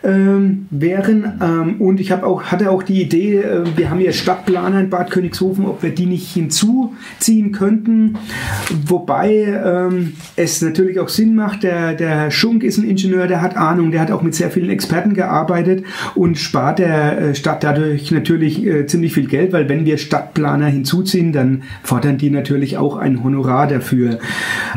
B: ähm, wären. Ähm, und ich habe auch, hatte auch die Idee, äh, wir haben hier Stadtplaner in Bad Königshofen, ob wir die nicht hinzuziehen könnten. Wobei ähm, es natürlich auch Sinn macht, der, der Herr Schunk ist ein Ingenieur, der hat Ahnung, der hat auch mit sehr vielen Experten gearbeitet und spart der äh, Stadt dadurch natürlich äh, ziemlich viel Geld, weil wenn wir Stadtplaner hinzuziehen, dann fordern die natürlich auch ein Honorar dafür.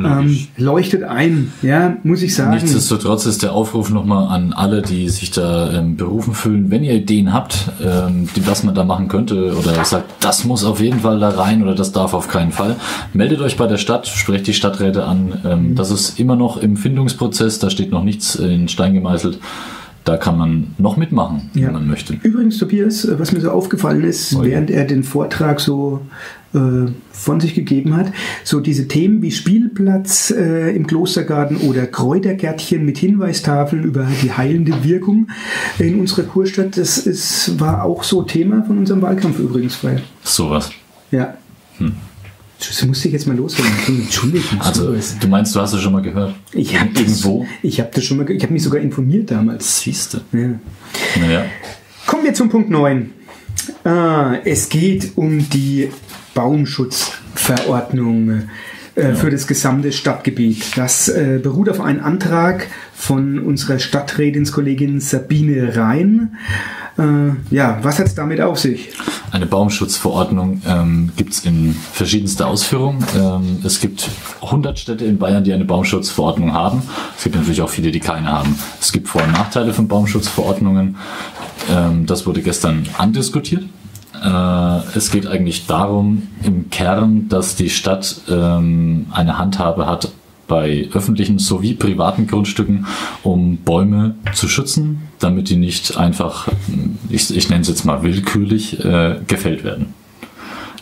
B: Ähm, leuchtet ein, ja, muss ich sagen.
C: Nichtsdestotrotz ist der Aufruf nochmal an alle, die sich da ähm, berufen fühlen, wenn ihr Ideen habt, ähm, die, was man da machen könnte oder sagt, das muss auf jeden Fall da rein oder das darf auf keinen Fall, meldet euch bei der Stadt, sprecht die Stadträte an. Ähm, Das ist immer noch im Findungsprozess, da steht noch nichts in Stein gemeißelt. Da kann man noch mitmachen,
B: Ja.
C: wenn man möchte.
B: Übrigens, Tobias, äh, was mir so aufgefallen ist,
C: Oh ja.
B: während er den Vortrag so äh, von sich gegeben hat, so diese Themen wie Spielplatz äh, im Klostergarten oder Kräutergärtchen mit Hinweistafeln über die heilende Wirkung in unserer Kurstadt, das ist, war auch so Thema von unserem Wahlkampf übrigens, Freier.
C: Sowas.
B: Ja. Das musste ich jetzt mal loswerden. Entschuldigung.
C: Also, du meinst, du hast es schon mal gehört?
B: ich habe
C: Irgendwo?
B: Ich habe das schon mal, ich habe mich sogar informiert damals.
C: Siehst du.
B: Ja.
C: Naja.
B: Kommen wir zum Punkt 9. Ah, es geht um die Baumschutzverordnung äh, für das gesamte Stadtgebiet. Das äh, beruht auf einem Antrag von unserer Stadträtinskollegin Sabine Rhein. Äh, ja, was hat es damit auf sich?
C: Eine Baumschutzverordnung ähm, gibt es in verschiedenster Ausführung. Ähm, es gibt 100 Städte in Bayern, die eine Baumschutzverordnung haben. Es gibt natürlich auch viele, die keine haben. Es gibt Vor- und Nachteile von Baumschutzverordnungen. Ähm, das wurde gestern andiskutiert. Äh, es geht eigentlich darum, im Kern, dass die Stadt ähm, eine Handhabe hat bei öffentlichen sowie privaten Grundstücken, um Bäume zu schützen, damit die nicht einfach, ich, ich nenne es jetzt mal willkürlich, äh, gefällt werden.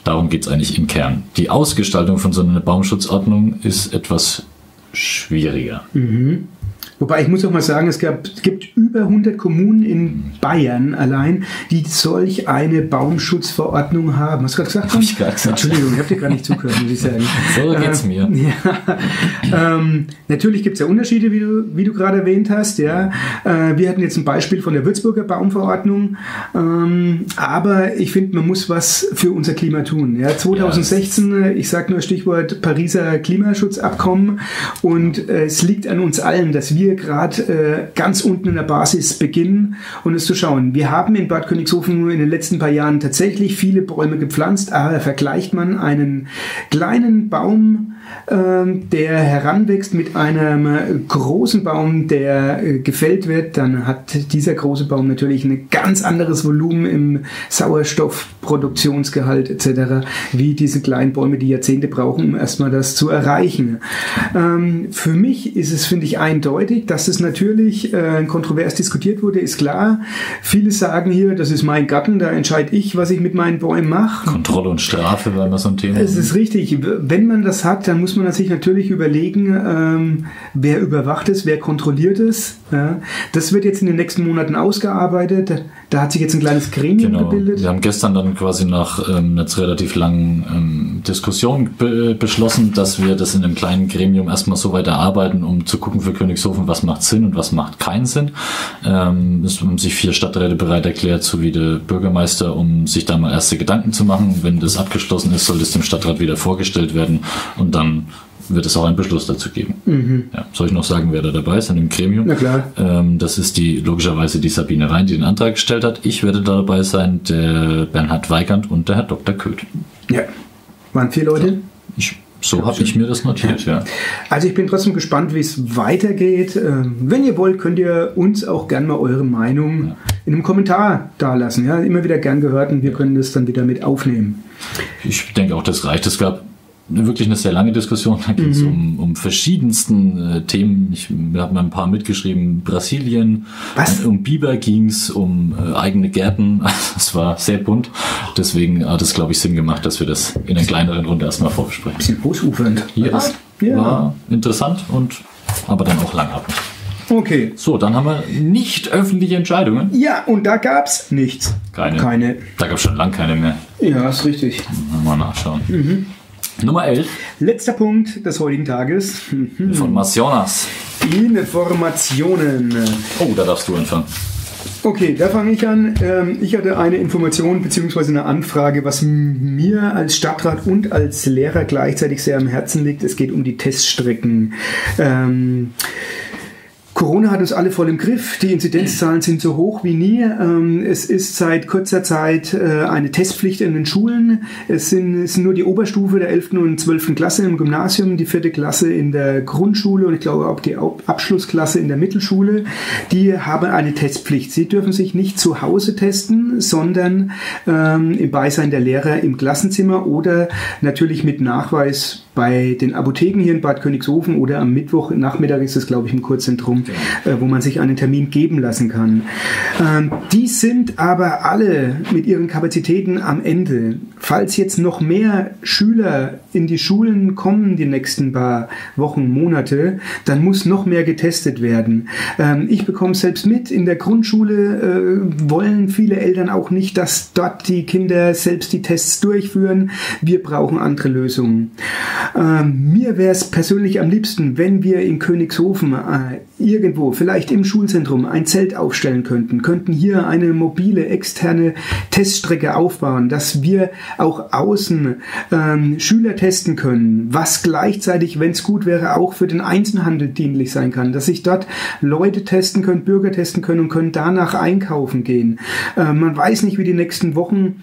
C: Darum geht es eigentlich im Kern. Die Ausgestaltung von so einer Baumschutzordnung ist etwas schwieriger.
B: Wobei ich muss auch mal sagen, es, gab, es gibt über 100 Kommunen in Bayern allein, die solch eine Baumschutzverordnung haben. Hast du gerade gesagt?
C: Hab ich gerade gesagt.
B: Entschuldigung, ich habe dir gar nicht zugehört, muss ich sagen.
C: So geht's
B: Äh,
C: mir.
B: Ja. ähm, natürlich gibt es ja Unterschiede, wie du, wie du gerade erwähnt hast. Ja. Äh, wir hatten jetzt ein Beispiel von der Würzburger Baumverordnung, ähm, aber ich finde, man muss was für unser Klima tun. Ja. 2016, äh, ich sage nur Stichwort Pariser Klimaschutzabkommen und äh, es liegt an uns allen, dass wir gerade äh, ganz unten in der Basis beginnen und es zu schauen. Wir haben in Bad Königshofen in den letzten paar Jahren tatsächlich viele Bäume gepflanzt, aber vergleicht man einen kleinen Baum, der heranwächst mit einem äh, großen Baum, der äh, gefällt wird, dann hat dieser große Baum natürlich ein ganz anderes Volumen im Sauerstoffproduktionsgehalt etc., wie diese kleinen Bäume, die Jahrzehnte brauchen, um erstmal das zu erreichen. Ähm, für mich ist es, finde ich, eindeutig, dass es natürlich äh, kontrovers diskutiert wurde, ist klar. Viele sagen hier, das ist mein Garten, da entscheide ich, was ich mit meinen Bäumen mache.
C: Kontrolle und Strafe war immer so ein Thema.
B: Es ist richtig. Wenn man das hat, dann muss man sich natürlich überlegen, ähm, wer überwacht es, wer kontrolliert es. Ja. Das wird jetzt in den nächsten Monaten ausgearbeitet. Da hat sich jetzt ein kleines Gremium
C: Genau.
B: gebildet.
C: Wir haben gestern dann quasi nach ähm, einer relativ langen ähm, Diskussion be beschlossen, dass wir das in einem kleinen Gremium erstmal so weit erarbeiten, um zu gucken für Königshofen, was macht Sinn und was macht keinen Sinn. Ähm, es haben sich vier Stadträte bereit erklärt, sowie der Bürgermeister, um sich da mal erste Gedanken zu machen. Wenn das abgeschlossen ist, soll das dem Stadtrat wieder vorgestellt werden und dann wird es auch einen Beschluss dazu geben. Ja, soll ich noch sagen, wer da dabei ist in dem Gremium?
B: Na klar.
C: Ähm, das ist die logischerweise die Sabine Rhein, die den Antrag gestellt hat. Ich werde da dabei sein, der Bernhard Weigand und der Herr Dr. Köth.
B: Ja. Waren vier Leute.
C: Ich, so habe ich mir das notiert, ja.
B: Also ich bin trotzdem gespannt, wie es weitergeht. Ähm, Wenn ihr wollt, könnt ihr uns auch gern mal eure Meinung in einem Kommentar dalassen. Ja, immer wieder gern gehört und wir können das dann wieder mit aufnehmen.
C: Ich denke auch, das reicht. Es gab wirklich eine sehr lange Diskussion. Da ging es um, um verschiedensten äh, Themen. Ich habe mal ein paar mitgeschrieben. Brasilien,
B: Was?
C: Um Biber ging es, um äh, eigene Gärten. Es war sehr bunt. Deswegen hat es, glaube ich, Sinn gemacht, dass wir das in einer kleineren Runde erstmal vorbesprechen.
B: Bisschen ausufernd.
C: Ja,
B: Das- ja.
C: war interessant und aber dann auch langatmig.
B: Okay.
C: So, dann haben wir nicht öffentliche Entscheidungen.
B: Ja, und da gab's nichts.
C: Keine.
B: Keine.
C: Da gab es schon lange keine mehr.
B: Ja, ist richtig.
C: Mal nachschauen.
B: Mhm.
C: Nummer 11
B: Letzter Punkt des heutigen Tages.
C: Informationas.
B: Informationen.
C: Oh, da darfst du anfangen.
B: Okay, da fange ich an. Ähm, ich hatte eine Information bzw. eine Anfrage, was mir als Stadtrat und als Lehrer gleichzeitig sehr am Herzen liegt. Es geht um die Teststrecken. Ähm, Corona hat uns alle voll im Griff. Die Inzidenzzahlen sind so hoch wie nie. Ähm, es ist seit kurzer Zeit äh, eine Testpflicht in den Schulen. Es sind, es sind nur die Oberstufe der 11. und 12. Klasse im Gymnasium, die vierte Klasse in der Grundschule und ich glaube auch die Abschlussklasse in der Mittelschule. Die haben eine Testpflicht. Sie dürfen sich nicht zu Hause testen, sondern ähm, im Beisein der Lehrer im Klassenzimmer oder natürlich mit Nachweis bei den Apotheken hier in Bad Königshofen oder am Mittwochnachmittag ist es, glaube ich, im Äh, wo man sich einen Termin geben lassen kann. Ähm, die sind aber alle mit ihren Kapazitäten am Ende. Falls jetzt noch mehr Schüler in die Schulen kommen die nächsten paar Wochen, Monate, dann muss noch mehr getestet werden. Ähm, ich bekomme selbst mit, in der Grundschule äh, wollen viele Eltern auch nicht, dass dort die Kinder selbst die Tests durchführen. Wir brauchen andere Lösungen. Ähm, mir wäre es persönlich am liebsten, wenn wir in Königshofen äh, irgendwo, vielleicht im Schulzentrum, ein Zelt aufstellen könnten, könnten hier eine mobile externe Teststrecke aufbauen, dass wir auch außen ähm, Schüler testen können, was gleichzeitig, wenn es gut wäre, auch für den Einzelhandel dienlich sein kann, dass sich dort Leute testen können, Bürger testen können und können danach einkaufen gehen. Äh, man weiß nicht, wie die nächsten Wochen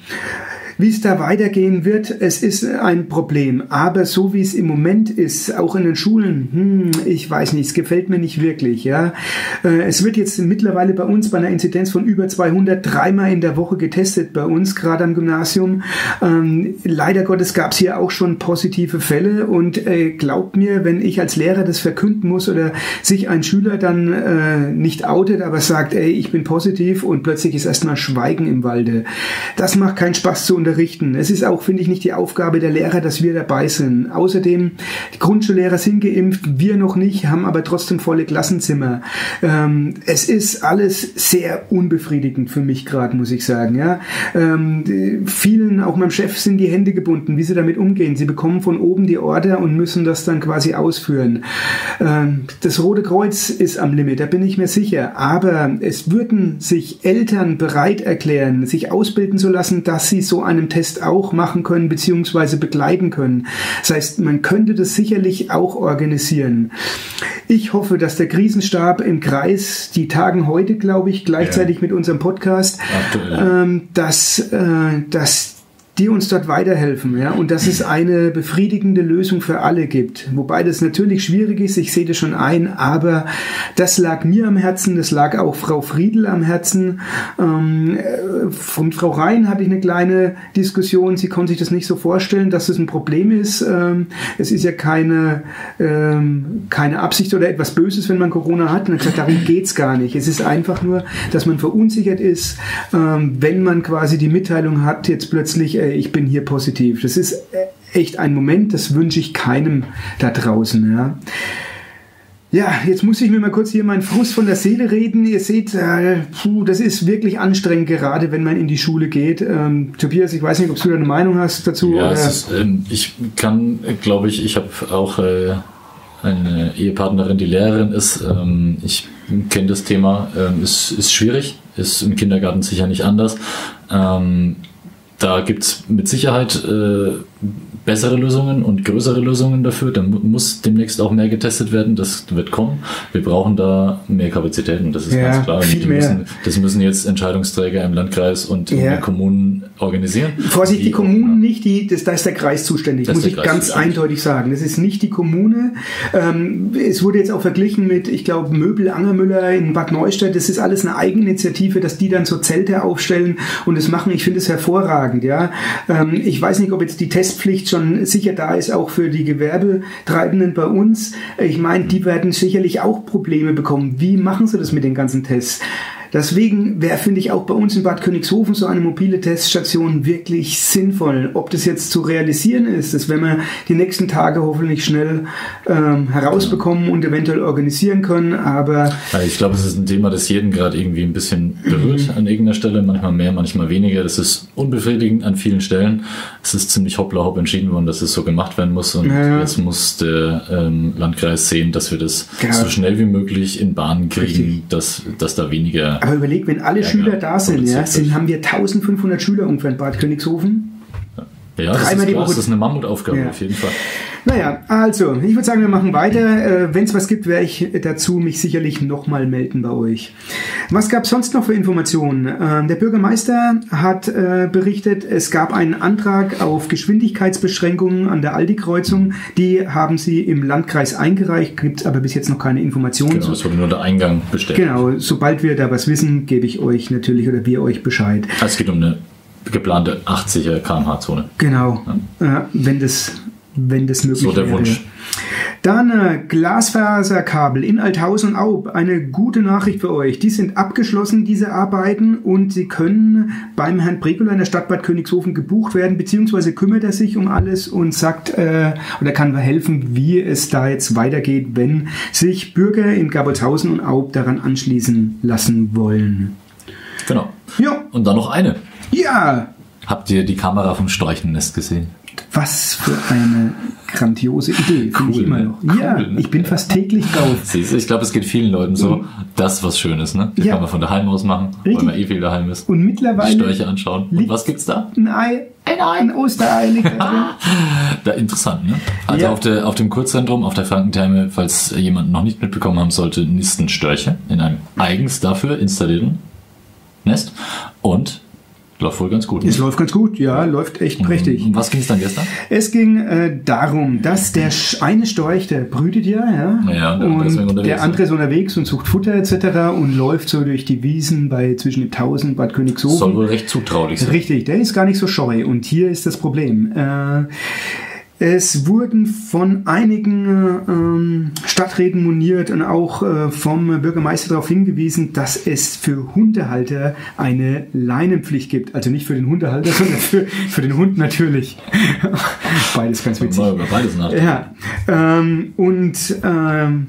B: wie es da weitergehen wird, es ist ein Problem. Aber so wie es im Moment ist, auch in den Schulen, hm, ich weiß nicht, es gefällt mir nicht wirklich. Ja, äh, Es wird jetzt mittlerweile bei uns bei einer Inzidenz von über 200 dreimal in der Woche getestet bei uns, gerade am Gymnasium. Ähm, leider Gottes gab es hier auch schon positive Fälle und äh, glaubt mir, wenn ich als Lehrer das verkünden muss oder sich ein Schüler dann äh, nicht outet, aber sagt, ey, ich bin positiv und plötzlich ist erstmal Schweigen im Walde. Das macht keinen Spaß zu unterrichten unterrichten. Es ist auch, finde ich, nicht die Aufgabe der Lehrer, dass wir dabei sind. Außerdem, die Grundschullehrer sind geimpft, wir noch nicht, haben aber trotzdem volle Klassenzimmer. Ähm, es ist alles sehr unbefriedigend für mich gerade, muss ich sagen. Ja? Ähm, vielen, auch meinem Chef, sind die Hände gebunden, wie sie damit umgehen. Sie bekommen von oben die Order und müssen das dann quasi ausführen. Ähm, das Rote Kreuz ist am Limit, da bin ich mir sicher. Aber es würden sich Eltern bereit erklären, sich ausbilden zu lassen, dass sie so eine einem Test auch machen können beziehungsweise begleiten können. Das heißt, man könnte das sicherlich auch organisieren. Ich hoffe, dass der Krisenstab im Kreis, die tagen heute, glaube ich, gleichzeitig ja. mit unserem Podcast, ähm, dass, äh, dass die uns dort weiterhelfen, ja, und dass es eine befriedigende Lösung für alle gibt. Wobei das natürlich schwierig ist, ich sehe das schon ein, aber das lag mir am Herzen, das lag auch Frau Friedel am Herzen. Ähm, von Frau Rhein hatte ich eine kleine Diskussion, sie konnte sich das nicht so vorstellen, dass das ein Problem ist. Ähm, es ist ja keine, ähm, keine Absicht oder etwas Böses, wenn man Corona hat. Und gesagt, darum geht's gar nicht. Es ist einfach nur, dass man verunsichert ist, ähm, wenn man quasi die Mitteilung hat, jetzt plötzlich äh, ich bin hier positiv. Das ist äh, echt ein Moment, das wünsche ich keinem da draußen. Ja. Ja, jetzt muss ich mir mal kurz hier meinen Frust von der Seele reden. Ihr seht, äh, puh, das ist wirklich anstrengend, gerade wenn man in die Schule geht. Ähm, Tobias, ich weiß nicht, ob du eine Meinung hast dazu.
C: Ja, ist, ähm, ich kann, glaube ich, ich habe auch äh, eine Ehepartnerin, die Lehrerin ist. Ähm, ich kenne das Thema, ähm, ist, ist schwierig, ist im Kindergarten sicher nicht anders. Ähm, da gibt es mit Sicherheit äh, bessere Lösungen und größere Lösungen dafür. Dann muss demnächst auch mehr getestet werden. Das wird kommen. Wir brauchen da mehr Kapazitäten. Das ist ja, ganz klar. Viel müssen, das müssen jetzt Entscheidungsträger im Landkreis und ja. in den Kommunen organisieren.
B: Vorsicht, die, die Kommunen nicht, die, das, da ist der Kreis zuständig, das muss ich ganz eindeutig sagen. Das ist nicht die Kommune. Ähm, es wurde jetzt auch verglichen mit, ich glaube, Möbel Angermüller in Bad Neustadt. Das ist alles eine Eigeninitiative, dass die dann so Zelte aufstellen und das machen. Ich finde es hervorragend. Ja, ähm, ich weiß nicht, ob jetzt die Testpflicht schon sicher da ist, auch für die Gewerbetreibenden bei uns. Ich meine, die werden sicherlich auch Probleme bekommen. Wie machen sie das mit den ganzen Tests? Deswegen wäre, finde ich, auch bei uns in Bad Königshofen so eine mobile Teststation wirklich sinnvoll. Ob das jetzt zu realisieren ist, das werden wir die nächsten Tage hoffentlich schnell ähm, herausbekommen und eventuell organisieren können. Aber
C: ich glaube, es ist ein Thema, das jeden gerade irgendwie ein bisschen berührt mhm. an irgendeiner Stelle, manchmal mehr, manchmal weniger. Das ist unbefriedigend an vielen Stellen. Es ist ziemlich hoppla hopp entschieden worden, dass es so gemacht werden muss. Und ja. jetzt muss der ähm, Landkreis sehen, dass wir das ja. so schnell wie möglich in Bahnen kriegen, dass, dass da weniger
B: Aber überleg, wenn alle
C: Ja,
B: Schüler
C: klar.
B: da sind, ja, sind, haben wir 1500 Schüler ungefähr in Bad Königshofen.
C: Ja, das ist,
B: die Woche.
C: das ist eine Mammutaufgabe
B: Ja.
C: auf jeden Fall.
B: Naja, also, ich würde sagen, wir machen weiter. Äh, Wenn es was gibt, werde ich dazu mich sicherlich nochmal melden bei euch. Was gab es sonst noch für Informationen? Ähm, der Bürgermeister hat äh, berichtet, es gab einen Antrag auf Geschwindigkeitsbeschränkungen an der Aldi-Kreuzung. Die haben sie im Landkreis eingereicht, gibt aber bis jetzt noch keine Informationen.
C: Genau, es wurde nur der Eingang bestellt.
B: Genau, sobald wir da was wissen, gebe ich euch natürlich oder wir euch Bescheid.
C: Es geht um eine geplante 80er km/h-Zone.
B: Genau, äh, wenn das wenn das möglich
C: So der
B: wäre.
C: Wunsch.
B: Dann äh, Glasfaserkabel in Althausen und Aub. Eine gute Nachricht für euch. Die sind abgeschlossen, diese Arbeiten, und sie können beim Herrn Brekula in der Stadt Bad Königshofen gebucht werden, beziehungsweise kümmert er sich um alles und sagt äh, oder kann helfen, wie es da jetzt weitergeht, wenn sich Bürger in Gabolshausen und Aub daran anschließen lassen wollen.
C: Genau.
B: Ja,
C: Und dann noch eine.
B: Ja,
C: Habt ihr die Kamera vom Storchennest gesehen?
B: was für eine grandiose Idee, finde ich
C: Cool,
B: immer
C: ne?
B: noch. Ja,
C: Cool, ne?
B: ich bin fast täglich drauf.
C: Siehst du, ich glaube, es geht vielen Leuten so. Das ist was Schönes, ne? Das
B: Ja.
C: kann man von daheim aus machen,
B: Richtig.
C: weil man eh viel daheim ist.
B: Und
C: Die
B: mittlerweile
C: Störche anschauen. Und was gibt's da?
B: ein Ei, ein Ei, ein Osterei. Da,
C: interessant, ne? Also
B: Ja.
C: auf, der, auf dem Kurzzentrum, auf der Frankentherme, falls jemand noch nicht mitbekommen haben sollte, nisten Störche in einem eigens dafür installierten Nest. Und läuft wohl ganz gut. Ne?
B: Es läuft ganz gut, ja, läuft echt prächtig.
C: Und was ging es dann gestern?
B: Es ging äh, darum, dass der Sch- eine Storch, der brütet ja, ja,
C: Ja, und der andere ist
B: und
C: unterwegs,
B: der andere ist unterwegs und sucht Futter etc. und läuft so durch die Wiesen bei zwischen dem Tausend Bad Königshofen.
C: Soll wohl recht zutraulich sein.
B: Richtig, der ist gar nicht so scheu. Und hier ist das Problem. Äh, es wurden von einigen ähm, Stadträten moniert und auch äh, vom Bürgermeister darauf hingewiesen, dass es für Hundehalter eine Leinenpflicht gibt. Also nicht für den Hundehalter, sondern für, für den Hund natürlich. Beides ganz witzig.
C: Über beides nach.
B: Ja, ähm, und ähm,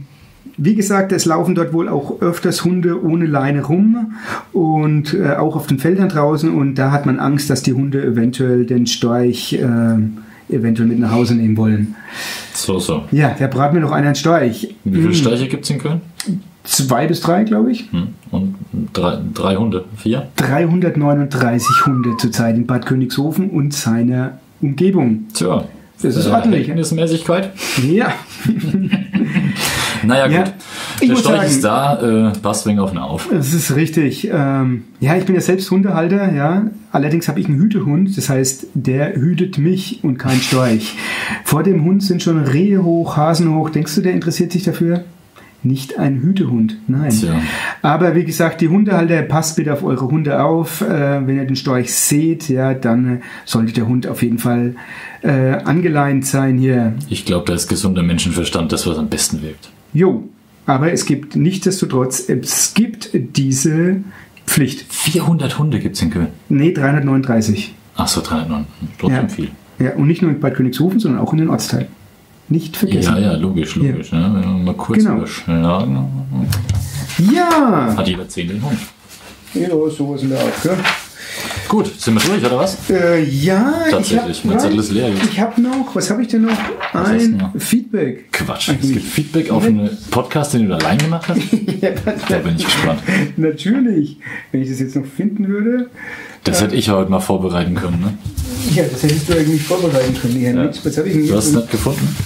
B: wie gesagt, es laufen dort wohl auch öfters Hunde ohne Leine rum und äh, auch auf den Feldern draußen und da hat man Angst, dass die Hunde eventuell den Storch äh, eventuell mit nach Hause nehmen wollen.
C: So, so.
B: Ja, da braten wir noch einen Storch.
C: Wie viele Störche gibt es in Köln?
B: Zwei bis drei, glaube ich.
C: Hm. Und drei, drei Hunde. Vier?
B: 339 Hunde zurzeit in Bad Königshofen und seiner Umgebung.
C: Tja.
B: Das ist
C: Äh,
B: ordentlich.
C: Verhältnismäßigkeit.
B: Ja,
C: Naja,
B: Ja. Ich
C: Der
B: muss
C: Storch
B: sagen-
C: ist da, äh, passt wegen auf den auf.
B: Das ist richtig. Ähm, ja, ich bin ja selbst Hundehalter, ja. Allerdings habe ich einen Hütehund, das heißt, der hütet mich und kein Storch. Vor dem Hund sind schon Rehe hoch, Hasen hoch. Denkst du, der interessiert sich dafür? Nicht ein Hütehund, nein.
C: Tja.
B: Aber wie gesagt, die Hundehalter, passt bitte auf eure Hunde auf. Äh, wenn ihr den Storch seht, ja, dann äh, sollte der Hund auf jeden Fall äh, angeleint sein hier.
C: Ich glaube, da ist gesunder Menschenverstand das, was am besten wirkt.
B: Jo, aber es gibt nichtsdestotrotz, es gibt diese Pflicht.
C: 400 Hunde gibt es in Köln.
B: Nee, 339.
C: Achso, 309. Trotzdem
B: Ja.
C: viel.
B: Ja, und nicht nur in Bad Königshofen, sondern auch in den Ortsteilen. Nicht vergessen.
C: Ja, ja, logisch, logisch. Ne? Wenn wir mal kurz
B: Genau.
C: überschlagen,
B: Ja!
C: hat jeder Zehnte einen Hund.
B: Ja, sowas in der Art, gell?
C: Gut, sind wir durch, oder was?
B: Äh, ja,
C: Tatsächlich,
B: ich
C: mein
B: habe
C: Zettel ist leer jetzt.
B: Ich habe noch, was habe ich denn noch? Ein
C: noch?
B: Feedback.
C: Quatsch. Es gibt Feedback auf einen Podcast, den du allein gemacht hast? Da bin ich gespannt.
B: Natürlich. Wenn ich das jetzt noch finden würde.
C: Das hätte ich heute mal vorbereiten können. Ne?
B: Ja, das hättest du eigentlich vorbereiten können. Ja,
C: Ja.
B: nix. Was habe ich denn
C: Du hast es nicht gefunden?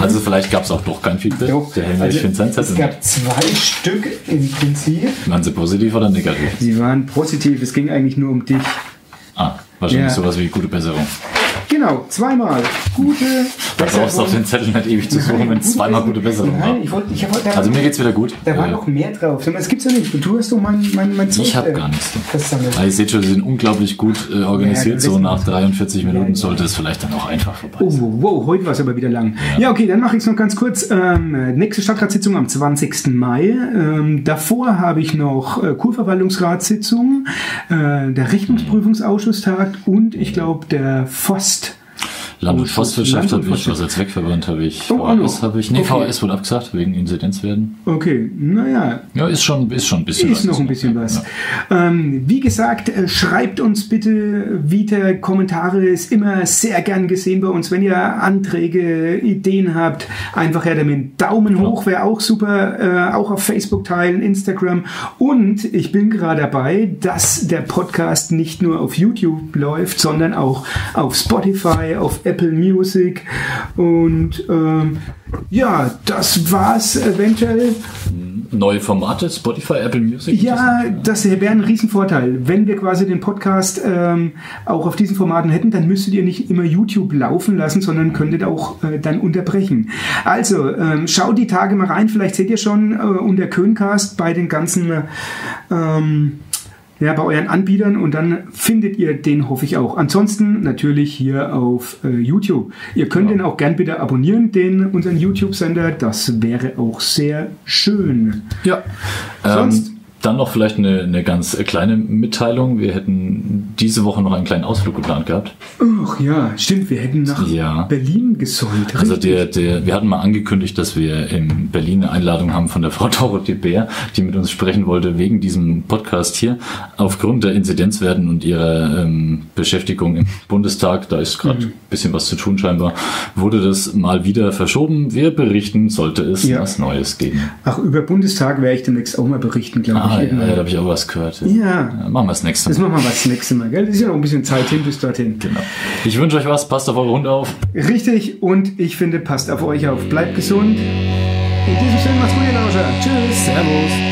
C: Also vielleicht gab es auch doch kein Feedback.
B: Doch,
C: Der Helmer,
B: also,
C: ich finde
B: es
C: Zettel
B: gab zwei Stück im Prinzip.
C: Waren sie positiv oder negativ?
B: Sie waren positiv. Es ging eigentlich nur um dich.
C: Ah, wahrscheinlich
B: Ja.
C: sowas wie gute Besserung.
B: Genau, zweimal. Gute
C: brauchst du auf den Zettel nicht ewig zu suchen, wenn es zweimal gute Besserung war.
B: Nein, ich wollte, ich wollte,
C: Also mir geht's wieder gut.
B: Da war
C: Äh,
B: noch mehr drauf. Das gibt's ja nicht. Du hast doch mein, mein, mein Zeug,
C: Ich habe
B: äh,
C: gar nichts.
B: versammelt.
C: Ah, ihr seht schon, sie sind unglaublich gut äh,
B: Ja,
C: organisiert. so nach
B: wir.
C: 43 Minuten
B: Ja, ja.
C: sollte es vielleicht dann auch einfach vorbei
B: Oh,
C: sein.
B: wow, heute war es aber wieder lang. Ja, okay, dann mache ich es noch ganz kurz. Ähm, nächste Stadtratssitzung am 20. Mai. Ähm, davor habe ich noch äh, Kurverwaltungsratssitzung, äh, der Rechnungsprüfungsausschuss tagt und ich glaube der Forst.
C: Land- und. Forstwirtschaft habe ich, was als Zweckverband habe ich,
B: Oh,
C: VHS habe ich, nee,
B: Okay.
C: VHS wurde abgesagt wegen Inzidenzwerten.
B: Okay, naja,
C: Ja, ist schon, ist schon ein bisschen
B: ist noch ein bisschen was.
C: Ja.
B: Ähm, wie gesagt, äh, schreibt uns bitte wieder Kommentare, ist immer sehr gern gesehen bei uns. Wenn ihr Anträge, Ideen habt, einfach her damit. Daumen hoch wäre auch super, äh, auch auf Facebook teilen, Instagram. Und ich bin gerade dabei, dass der Podcast nicht nur auf YouTube läuft, sondern auch auf Spotify, auf Apple Music. Und ähm, ja, das war's eventuell.
C: Neue Formate, Spotify, Apple Music.
B: Ja, das wäre ein Riesenvorteil. Wenn wir quasi den Podcast ähm, auch auf diesen Formaten hätten, dann müsstet ihr nicht immer YouTube laufen lassen, sondern könntet auch äh, dann unterbrechen. Also, ähm, schaut die Tage mal rein. Vielleicht seht ihr schon äh, unter Köncast bei den ganzen äh, ähm, ja, bei euren Anbietern und dann findet ihr den, hoffe ich auch. Ansonsten natürlich hier auf äh, YouTube. Ihr könnt den auch gern bitte abonnieren, den unseren YouTube-Sender. Das wäre auch sehr schön.
C: Ja.
B: Sonst?
C: Ähm, dann noch vielleicht eine, eine ganz kleine Mitteilung. Wir hätten diese Woche noch einen kleinen Ausflug geplant gehabt.
B: Ach ja, stimmt, wir hätten nach
C: Ja.
B: Berlin gesollt.
C: Also der, der, wir hatten mal angekündigt, dass wir in Berlin eine Einladung haben von der Frau Dorothee Bär, die mit uns sprechen wollte wegen diesem Podcast hier. Aufgrund der Inzidenzwerten und ihrer ähm, Beschäftigung im Bundestag, da ist gerade ein bisschen was zu tun scheinbar, wurde das mal wieder verschoben. Wir berichten, sollte es
B: Ja.
C: was Neues geben.
B: Ach, über Bundestag werde ich demnächst auch mal berichten, glaube
C: Ah,
B: ich.
C: ja, ja, da habe ich auch was gehört.
B: Ja.
C: Machen wir das nächste
B: Das
C: Mal.
B: machen wir was nächste Mal, gell? Das ist ja noch ein bisschen Zeit hin bis dorthin.
C: Genau. Ich wünsche euch was, passt auf eure Hunde auf.
B: Richtig, und ich finde, passt auf euch auf. Bleibt gesund. In diesem Sinne, macht's gut, ihr Lauscher. Tschüss.
C: Servus.